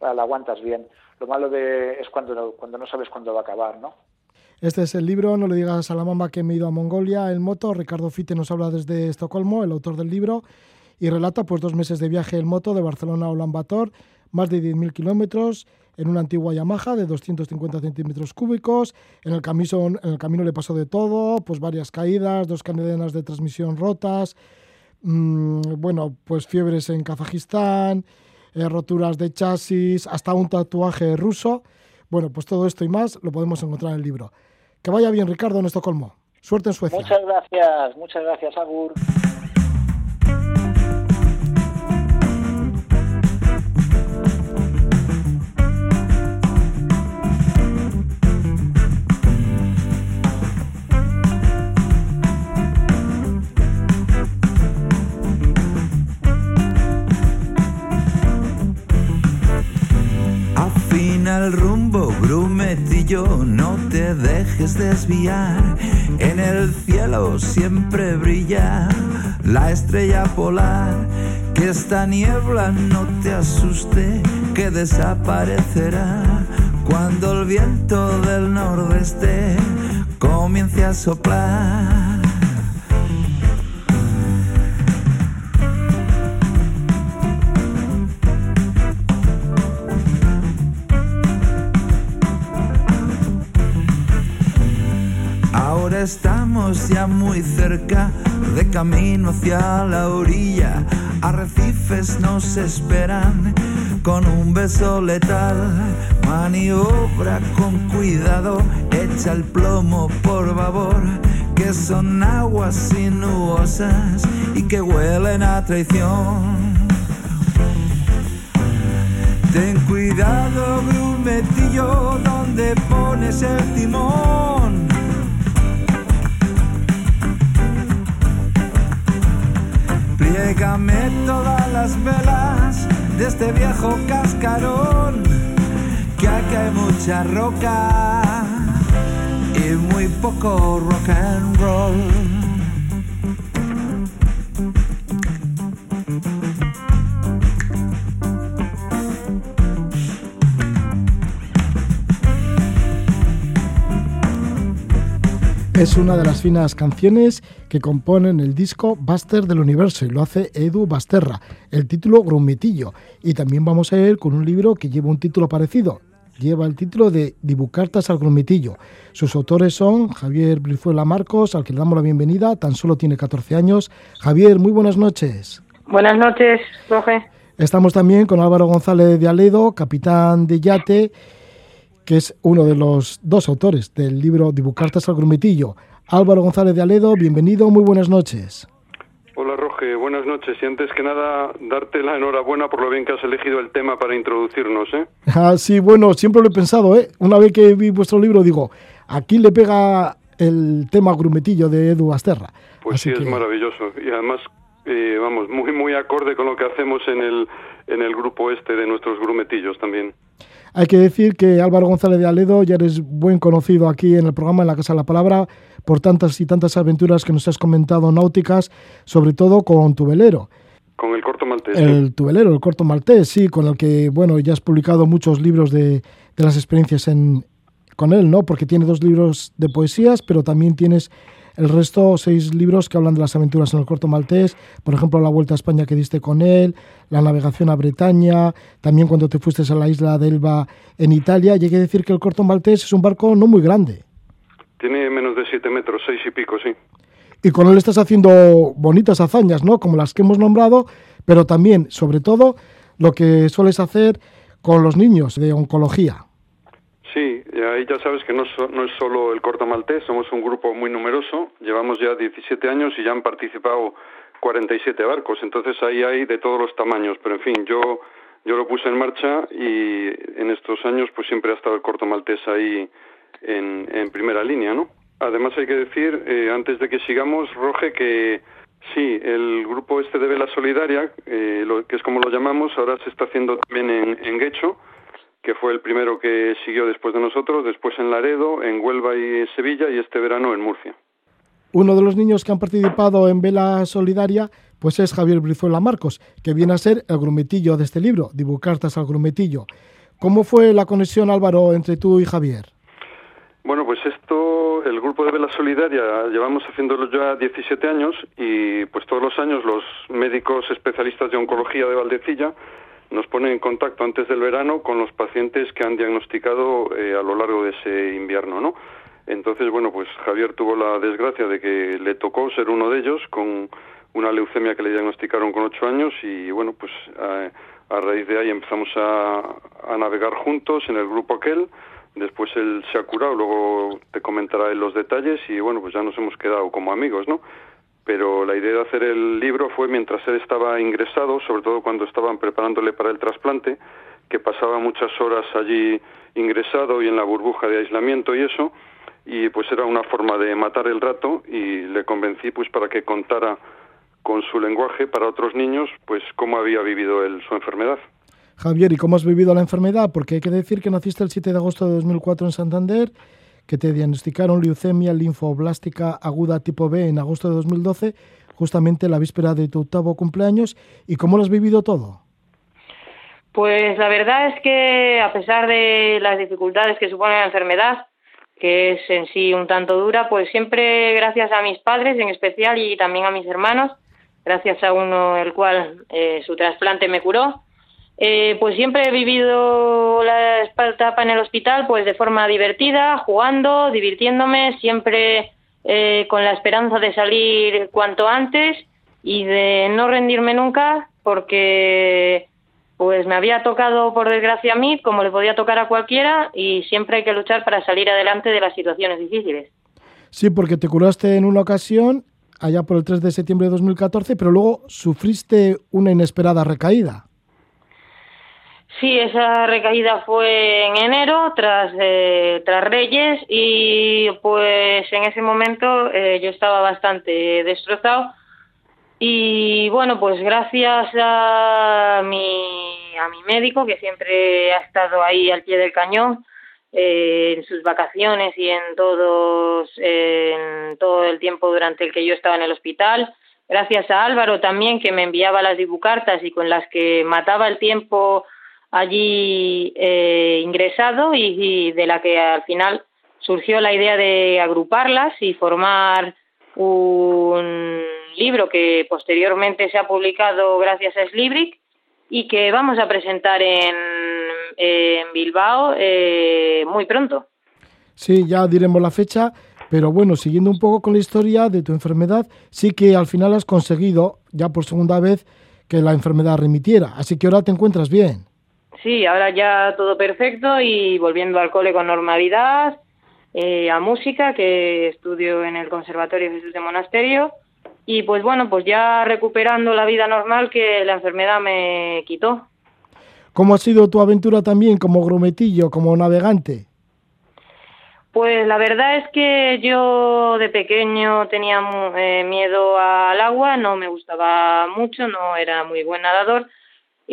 la aguantas bien. Lo malo de, es cuando no, cuando no sabes cuándo va a acabar, ¿no? Este es el libro, no le digas a la mamá que me he ido a Mongolia en moto. Ricardo Fite nos habla desde Estocolmo, el autor del libro, y relata pues dos meses de viaje en moto de Barcelona a Ulaanbaatar, más de 10.000 kilómetros, en una antigua Yamaha de 250 centímetros cúbicos. En el, camino, en el camino le pasó de todo, pues varias caídas, dos cadenas de transmisión rotas, mmm, bueno, pues fiebres en Kazajistán, eh, roturas de chasis, hasta un tatuaje ruso. Bueno, pues todo esto y más lo podemos encontrar en el libro. Que vaya bien, Ricardo, en Estocolmo. Suerte en Suecia. Muchas gracias, muchas gracias, Agur. El rumbo, grumetillo, no te dejes desviar. En el cielo siempre brilla la estrella polar. Que esta niebla no te asuste, que desaparecerá cuando el viento del nordeste comience a soplar. Estamos ya muy cerca, de camino hacia la orilla. Arrecifes nos esperan con un beso letal. Maniobra con cuidado, echa el plomo por favor, que son aguas sinuosas y que huelen a traición. Ten cuidado, grumetillo, donde pones el timón. Pliégame todas las velas de este viejo cascarón, que aquí hay mucha roca y muy poco rock and roll. Es una de las finas canciones que componen el disco Buster del Universo y lo hace Edu Basterra, el título Grumetillo. Y también vamos a ir con un libro que lleva un título parecido, lleva el título de Dibucartas al Grumetillo. Sus autores son Javier Brizuela Marcos, al que le damos la bienvenida, tan solo tiene 14 años. Javier, muy buenas noches. Buenas noches, Roge. Estamos también con Álvaro González de Aledo, capitán de yate que es uno de los dos autores del libro Dibucartas al Grumetillo. Álvaro González de Aledo, bienvenido, muy buenas noches. Hola Roge, buenas noches y antes que nada darte la enhorabuena por lo bien que has elegido el tema para introducirnos. ¿eh? Ah, sí, bueno, siempre lo he pensado, ¿eh? Una vez que vi vuestro libro digo, aquí le pega el tema grumetillo de Edu Asterra. Pues sí, es maravilloso y además, eh, vamos, muy muy acorde con lo que hacemos en el, en el grupo este de nuestros grumetillos también. Hay que decir que Álvaro González de Aledo ya eres buen conocido aquí en el programa en la Casa de la Palabra por tantas y tantas aventuras que nos has comentado náuticas, sobre todo con tu velero. Con el corto maltés. El tu velero, el corto maltés, sí, con el que, bueno, ya has publicado muchos libros de, de las experiencias en, con él, ¿no? Porque tiene dos libros de poesías, pero también tienes el resto, seis libros que hablan de las aventuras en el corto maltés, por ejemplo, la vuelta a España que diste con él, la navegación a Bretaña, también cuando te fuiste a la isla de Elba en Italia. Llegué a decir que el corto maltés es un barco no muy grande. Tiene menos de siete metros, seis y pico, sí. Y con él estás haciendo bonitas hazañas, ¿no? Como las que hemos nombrado, pero también, sobre todo, lo que sueles hacer con los niños de oncología. Sí, ahí ya sabes que no, no es solo el corto maltés, somos un grupo muy numeroso, llevamos ya 17 años y ya han participado 47 barcos, entonces ahí hay de todos los tamaños, pero en fin, yo, yo lo puse en marcha y en estos años pues siempre ha estado el corto maltés ahí en, en primera línea, ¿no? Además hay que decir, eh, antes de que sigamos, Roge, que sí, el grupo este de Vela Solidaria, eh, lo, que es como lo llamamos, ahora se está haciendo también en, en Guecho, que fue el primero que siguió después de nosotros, después en Laredo, en Huelva y Sevilla y este verano en Murcia. Uno de los niños que han participado en Vela Solidaria pues es Javier Brizuela Marcos, que viene a ser el grumetillo de este libro, Dibucartas al grumetillo. ¿Cómo fue la conexión, Álvaro, entre tú y Javier? Bueno, pues esto, el grupo de Vela Solidaria, llevamos haciéndolo ya 17 años y pues todos los años los médicos especialistas de oncología de Valdecilla nos ponen en contacto antes del verano con los pacientes que han diagnosticado eh, a lo largo de ese invierno, ¿no? Entonces, bueno, pues Javier tuvo la desgracia de que le tocó ser uno de ellos con una leucemia que le diagnosticaron con ocho años y, bueno, pues a, a raíz de ahí empezamos a, a navegar juntos en el grupo aquel. Después él se ha curado, luego te comentará él los detalles y, bueno, pues ya nos hemos quedado como amigos, ¿no? Pero la idea de hacer el libro fue mientras él estaba ingresado, sobre todo cuando estaban preparándole para el trasplante, que pasaba muchas horas allí ingresado y en la burbuja de aislamiento y eso, y pues era una forma de matar el rato y le convencí pues para que contara con su lenguaje para otros niños pues cómo había vivido él su enfermedad. Javier, ¿y cómo has vivido la enfermedad? Porque hay que decir que naciste el 7 de agosto de 2004 en Santander, que te diagnosticaron leucemia linfoblástica aguda tipo B en agosto de 2012, justamente la víspera de tu octavo cumpleaños. ¿Y cómo lo has vivido todo? Pues la verdad es que a pesar de las dificultades que supone la enfermedad, que es en sí un tanto dura, pues siempre gracias a mis padres en especial y también a mis hermanos, gracias a uno el cual eh, su trasplante me curó, eh, pues siempre he vivido la etapa en el hospital pues de forma divertida, jugando, divirtiéndome, siempre eh, con la esperanza de salir cuanto antes y de no rendirme nunca porque pues me había tocado por desgracia a mí como le podía tocar a cualquiera y siempre hay que luchar para salir adelante de las situaciones difíciles. Sí, porque te curaste en una ocasión allá por el 3 de septiembre de 2014, pero luego sufriste una inesperada recaída. Sí, esa recaída fue en enero tras eh, tras Reyes y pues en ese momento eh, yo estaba bastante destrozado. Y bueno pues gracias a mi a mi médico que siempre ha estado ahí al pie del cañón eh, en sus vacaciones y en todos en todo el tiempo durante el que yo estaba en el hospital gracias a Álvaro también que me enviaba las dibucartas y con las que mataba el tiempo allí eh, ingresado y, de la que al final surgió la idea de agruparlas y formar un libro que posteriormente se ha publicado gracias a Slibric y que vamos a presentar en, en Bilbao eh, muy pronto. Sí, ya diremos la fecha, pero bueno, siguiendo un poco con la historia de tu enfermedad, sí que al final has conseguido, ya por segunda vez, que la enfermedad remitiera. Así que ahora te encuentras bien. Sí, ahora ya todo perfecto y volviendo al cole con normalidad, eh, a música, que estudio en el Conservatorio Jesús de Monasterio, y pues bueno, pues ya recuperando la vida normal que la enfermedad me quitó. ¿Cómo ha sido tu aventura también como grumetillo, como navegante? Pues la verdad es que yo de pequeño tenía eh, miedo al agua, no me gustaba mucho, no era muy buen nadador,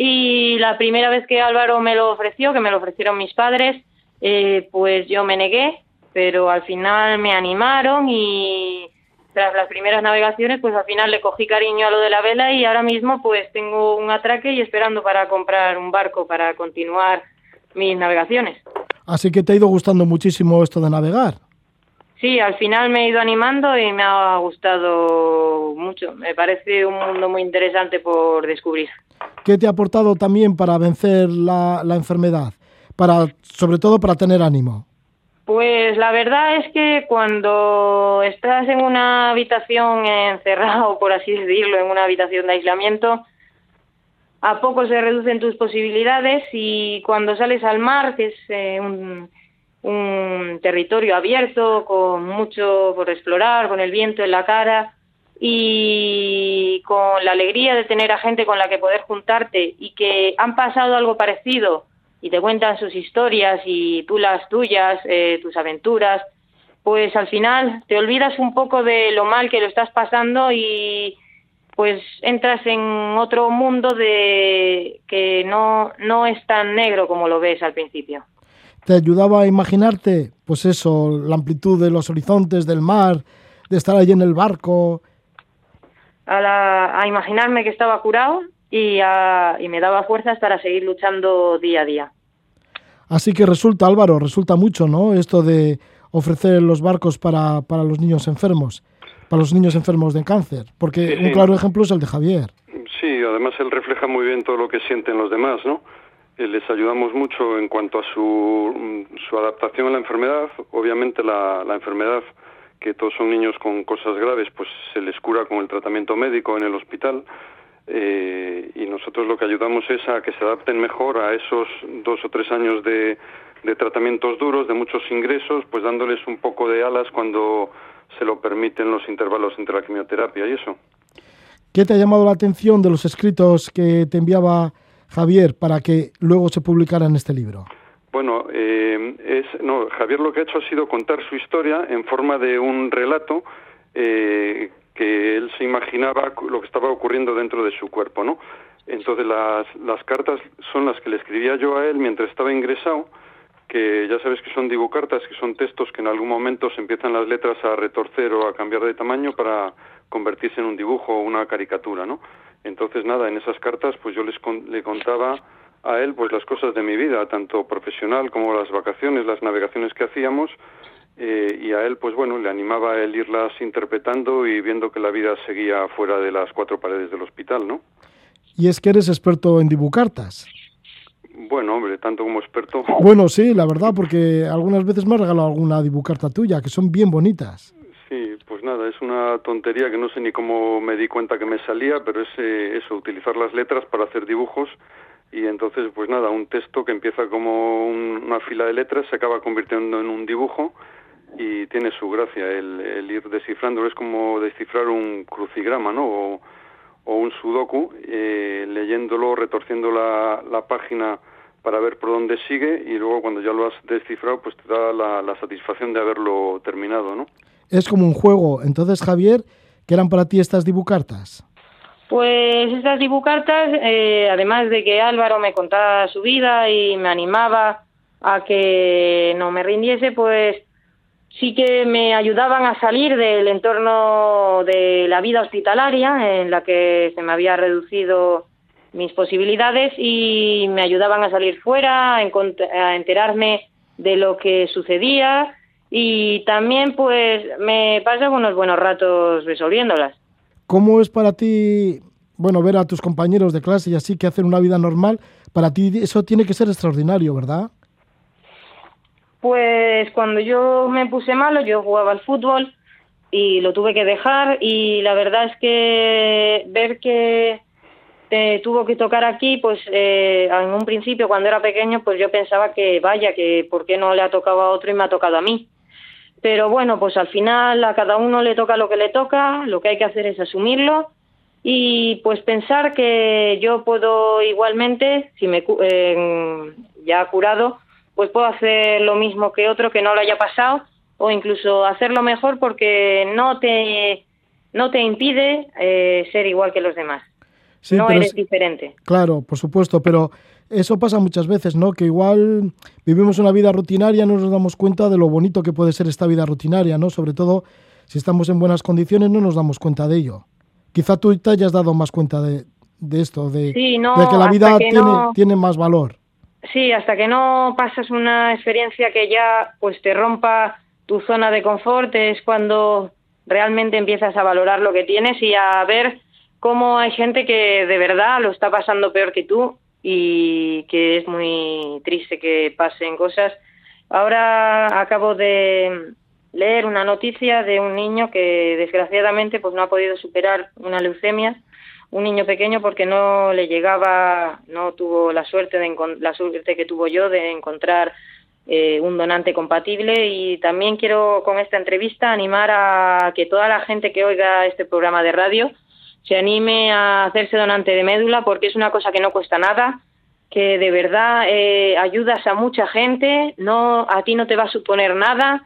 y la primera vez que Álvaro me lo ofreció, que me lo ofrecieron mis padres, eh, pues yo me negué, pero al final me animaron y tras las primeras navegaciones, pues al final le cogí cariño a lo de la vela y ahora mismo pues tengo un atraque y esperando para comprar un barco para continuar mis navegaciones. Así que te ha ido gustando muchísimo esto de navegar. Sí, al final me he ido animando y me ha gustado mucho. Me parece un mundo muy interesante por descubrir. ¿Qué te ha aportado también para vencer la, enfermedad? Para, sobre todo para tener ánimo. Pues la verdad es que cuando estás en una habitación encerrado, por así decirlo, en una habitación de aislamiento, a poco se reducen tus posibilidades y cuando sales al mar, que es eh, un, un territorio abierto con mucho por explorar, con el viento en la cara y con la alegría de tener a gente con la que poder juntarte y que han pasado algo parecido y te cuentan sus historias y tú las tuyas, eh, tus aventuras, pues al final te olvidas un poco de lo mal que lo estás pasando y pues entras en otro mundo de que no, no es tan negro como lo ves al principio te ayudaba a imaginarte, pues eso, la amplitud de los horizontes del mar, de estar allí en el barco. A, imaginarme que estaba curado y, y me daba fuerzas para seguir luchando día a día. Así que resulta, Álvaro, resulta mucho, ¿no? Esto de ofrecer los barcos para, para los niños enfermos, para los niños enfermos de cáncer, porque un claro ejemplo es el de Javier. Sí, además él refleja muy bien todo lo que sienten los demás, ¿no? Eh, les ayudamos mucho en cuanto a su, mm, su adaptación a la enfermedad. Obviamente la, la enfermedad, que todos son niños con cosas graves, pues se les cura con el tratamiento médico en el hospital. Eh, y nosotros lo que ayudamos es a que se adapten mejor a esos dos o tres años de, de tratamientos duros, de muchos ingresos, pues dándoles un poco de alas cuando se lo permiten los intervalos entre la quimioterapia y eso. ¿Qué te ha llamado la atención de los escritos que te enviaba Javier para que luego se publicara en este libro? Bueno, eh, es, no, Javier lo que ha hecho ha sido contar su historia en forma de un relato eh, que él se imaginaba lo que estaba ocurriendo dentro de su cuerpo, ¿no? Entonces las, las cartas son las que le escribía yo a él mientras estaba ingresado, que ya sabes que son dibucartas, que son textos que en algún momento se empiezan las letras a retorcer o a cambiar de tamaño para convertirse en un dibujo o una caricatura, ¿no? Entonces, nada, en esas cartas, pues yo les le contaba a él pues las cosas de mi vida, tanto profesional como las vacaciones, las navegaciones que hacíamos, eh, y a él pues bueno, le animaba el irlas interpretando y viendo que la vida seguía fuera de las cuatro paredes del hospital, ¿no? Y es que eres experto en dibucartas. Bueno, hombre, tanto como experto. Bueno, sí, la verdad, porque algunas veces me has regalado alguna dibucarta tuya, que son bien bonitas. Sí, pues nada, es una tontería que no sé ni cómo me di cuenta que me salía, pero es eh, eso, utilizar las letras para hacer dibujos y entonces, pues nada, un texto que empieza como una fila de letras se acaba convirtiendo en un dibujo y tiene su gracia el, ir descifrando, es como descifrar un crucigrama, ¿no? O, un sudoku, eh, leyéndolo, retorciendo la, la página para ver por dónde sigue y luego cuando ya lo has descifrado pues te da la, satisfacción de haberlo terminado, ¿no? Es como un juego. Entonces, Javier, ¿qué eran para ti estas dibucartas? Pues estas dibucartas, eh, además de que Álvaro me contaba su vida y me animaba a que no me rindiese, pues sí que me ayudaban a salir del entorno de la vida hospitalaria en la que se me había reducido mis posibilidades y me ayudaban a salir fuera, a, enterarme de lo que sucedía y también pues me pasaba unos buenos ratos resolviéndolas. ¿Cómo es para ti, bueno, ver a tus compañeros de clase y así que hacen una vida normal? Para ti eso tiene que ser extraordinario, ¿verdad? Pues cuando yo me puse malo, yo jugaba al fútbol y lo tuve que dejar y la verdad es que ver que tuvo que tocar aquí, pues eh, en un principio cuando era pequeño, pues yo pensaba que vaya, que por qué no le ha tocado a otro y me ha tocado a mí. Pero bueno, pues al final a cada uno le toca lo que le toca, lo que hay que hacer es asumirlo y pues pensar que yo puedo igualmente, si me eh, ya curado, pues puedo hacer lo mismo que otro que no lo haya pasado o incluso hacerlo mejor porque no te no te impide eh, ser igual que los demás no eres diferente. Claro, por supuesto, pero eso pasa muchas veces, ¿no? Que igual vivimos una vida rutinaria, no nos damos cuenta de lo bonito que puede ser esta vida rutinaria, ¿no? Sobre todo si estamos en buenas condiciones no nos damos cuenta de ello. Quizá tú te hayas dado más cuenta de, esto, de, que la vida tiene, tiene más valor. Sí, hasta que no pasas una experiencia que ya pues te rompa tu zona de confort es cuando realmente empiezas a valorar lo que tienes y a ver cómo hay gente que de verdad lo está pasando peor que tú y que es muy triste que pasen cosas. Ahora acabo de leer una noticia de un niño que desgraciadamente pues no ha podido superar una leucemia, un niño pequeño porque no le llegaba, no tuvo la suerte de la suerte que tuvo yo de encontrar eh, un donante compatible y también quiero con esta entrevista animar a que toda la gente que oiga este programa de radio se anime a hacerse donante de médula porque es una cosa que no cuesta nada, que de verdad eh, ayudas a mucha gente, no a ti no te va a suponer nada,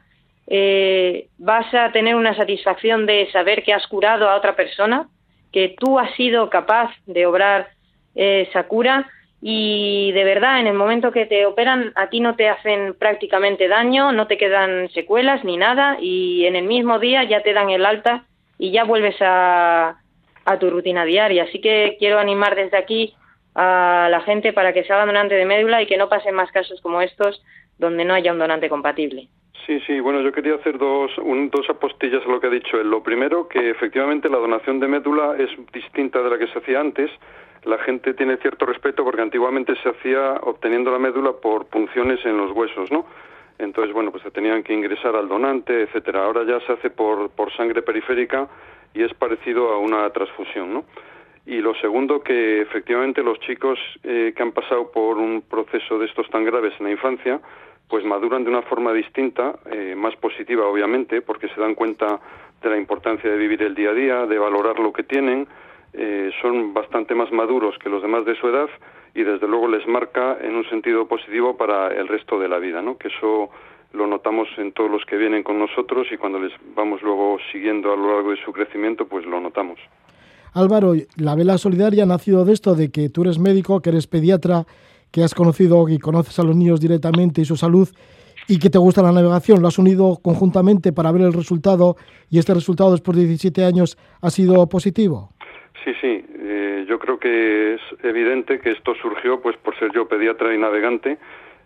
eh, vas a tener una satisfacción de saber que has curado a otra persona, que tú has sido capaz de obrar esa cura y de verdad en el momento que te operan a ti no te hacen prácticamente daño, no te quedan secuelas ni nada y en el mismo día ya te dan el alta y ya vuelves a, a tu rutina diaria. Así que quiero animar desde aquí a la gente para que se haga donante de médula y que no pasen más casos como estos donde no haya un donante compatible. Sí, sí, bueno, yo quería hacer dos, dos apostillas a lo que ha dicho él. Lo primero, que efectivamente la donación de médula es distinta de la que se hacía antes. La gente tiene cierto respeto porque antiguamente se hacía obteniendo la médula por punciones en los huesos, ¿no? Entonces, bueno, pues se tenían que ingresar al donante, etcétera. Ahora ya se hace por, por sangre periférica y es parecido a una transfusión, ¿no? Y lo segundo, que efectivamente los chicos eh, que han pasado por un proceso de estos tan graves en la infancia, pues maduran de una forma distinta, eh, más positiva obviamente, porque se dan cuenta de la importancia de vivir el día a día, de valorar lo que tienen, eh, son bastante más maduros que los demás de su edad y desde luego les marca en un sentido positivo para el resto de la vida, ¿no? Que eso lo notamos en todos los que vienen con nosotros y cuando les vamos luego siguiendo a lo largo de su crecimiento, pues lo notamos. Álvaro, la vela solidaria ha nacido de esto, de que tú eres médico, que eres pediatra, que has conocido y conoces a los niños directamente y su salud y que te gusta la navegación. Lo has unido conjuntamente para ver el resultado y este resultado después de 17 años ha sido positivo. Sí, sí. Eh, yo creo que es evidente que esto surgió pues por ser yo pediatra y navegante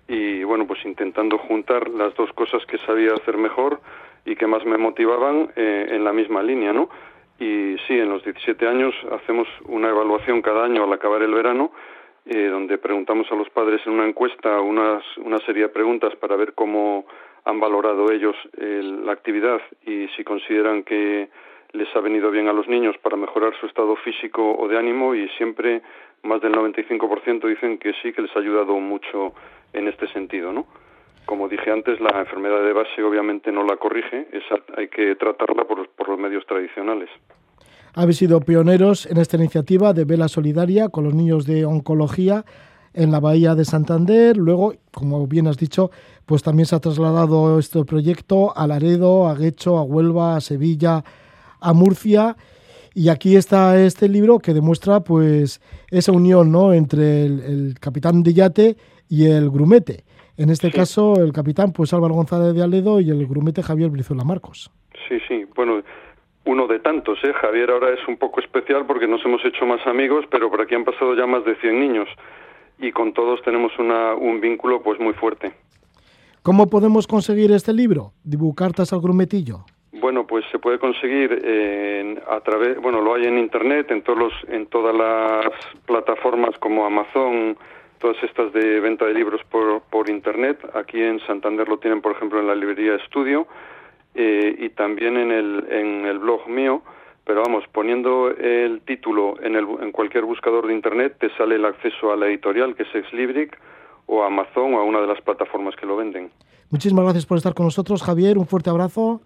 y bueno, pues intentando juntar las dos cosas que sabía hacer mejor y que más me motivaban eh, en la misma línea, ¿no? Y sí, en los 17 años hacemos una evaluación cada año al acabar el verano, eh, donde preguntamos a los padres en una encuesta unas, una serie de preguntas para ver cómo han valorado ellos la actividad y si consideran que les ha venido bien a los niños para mejorar su estado físico o de ánimo y siempre más del 95% dicen que sí, que les ha ayudado mucho en este sentido, ¿no? Como dije antes, la enfermedad de base obviamente no la corrige, esa hay que tratarla por, los medios tradicionales. Habéis sido pioneros en esta iniciativa de Vela Solidaria con los niños de oncología en la Bahía de Santander. Luego, como bien has dicho, pues también se ha trasladado este proyecto a Laredo, a Guecho, a Huelva, a Sevilla, a Murcia. Y aquí está este libro que demuestra pues esa unión ¿no? entre el, capitán de yate y el grumete. En este caso, el capitán pues Álvaro González de Aledo y el grumete Javier Brizuela Marcos. Sí, sí, bueno, uno de tantos, ¿eh? Javier ahora es un poco especial porque nos hemos hecho más amigos, pero por aquí han pasado ya más de 100 niños y con todos tenemos una, un vínculo pues muy fuerte. ¿Cómo podemos conseguir este libro? Dibucartas al grumetillo. Bueno, pues se puede conseguir a través, bueno, lo hay en internet, en todos los, en todas las plataformas como Amazon, todas estas de venta de libros por, por internet. Aquí en Santander lo tienen, por ejemplo, en la librería Estudio eh, y también en el, en el blog mío. Pero vamos, poniendo el título en, el, en cualquier buscador de internet te sale el acceso a la editorial, que es Exlibric, o a Amazon o a una de las plataformas que lo venden. Muchísimas gracias por estar con nosotros, Javier. Un fuerte abrazo.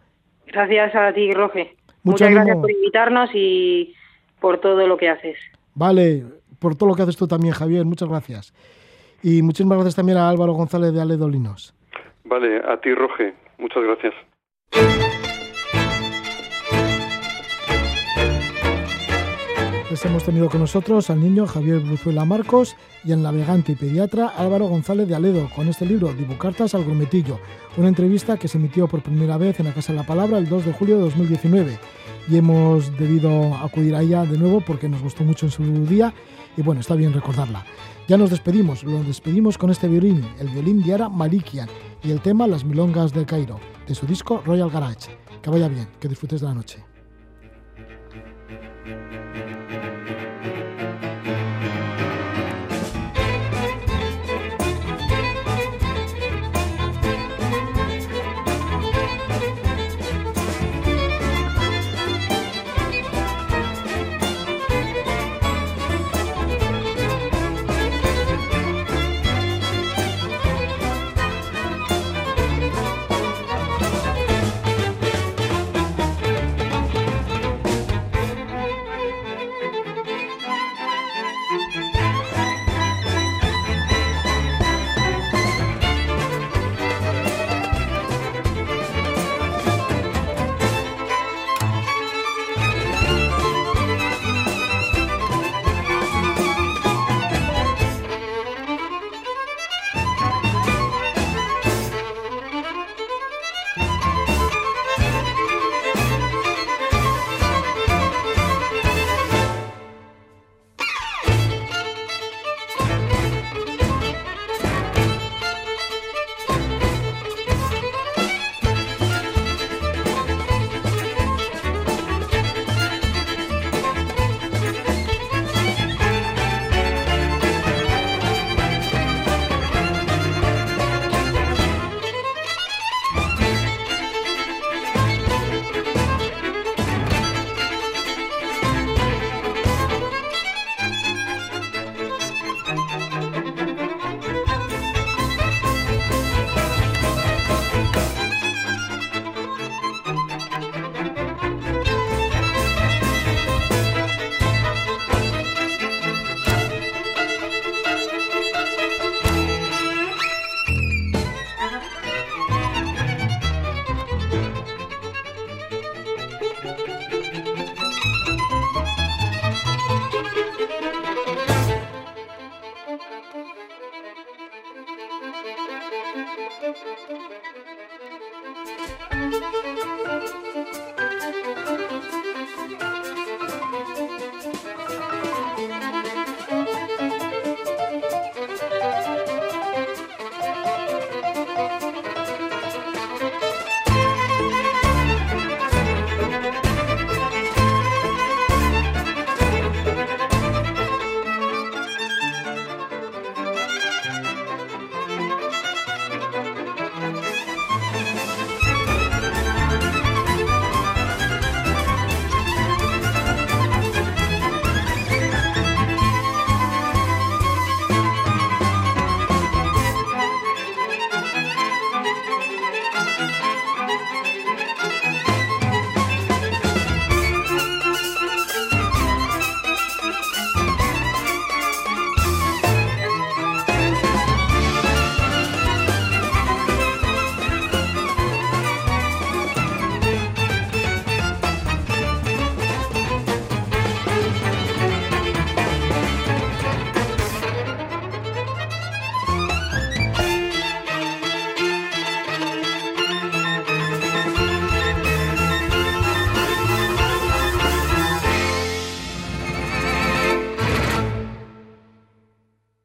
Gracias a ti, Roge. Muchas gracias por invitarnos y por todo lo que haces. Vale, por todo lo que haces tú también, Javier. Muchas gracias. Y muchísimas gracias también a Álvaro González de Aledolinos. Vale, a ti, Roge. Muchas gracias. Hemos tenido con nosotros al niño Javier Bruzuela Marcos y al navegante y pediatra Álvaro González de Aledo con este libro Dibucartas al Grumetillo, una entrevista que se emitió por primera vez en la Casa de la Palabra el 2 de julio de 2019 y hemos debido acudir a ella de nuevo porque nos gustó mucho en su día y bueno, está bien recordarla. Ya nos despedimos, lo despedimos con este violín, el violín de Ara Malikian y el tema Las Milongas del Cairo, de su disco Royal Garage. Que vaya bien, que disfrutes de la noche.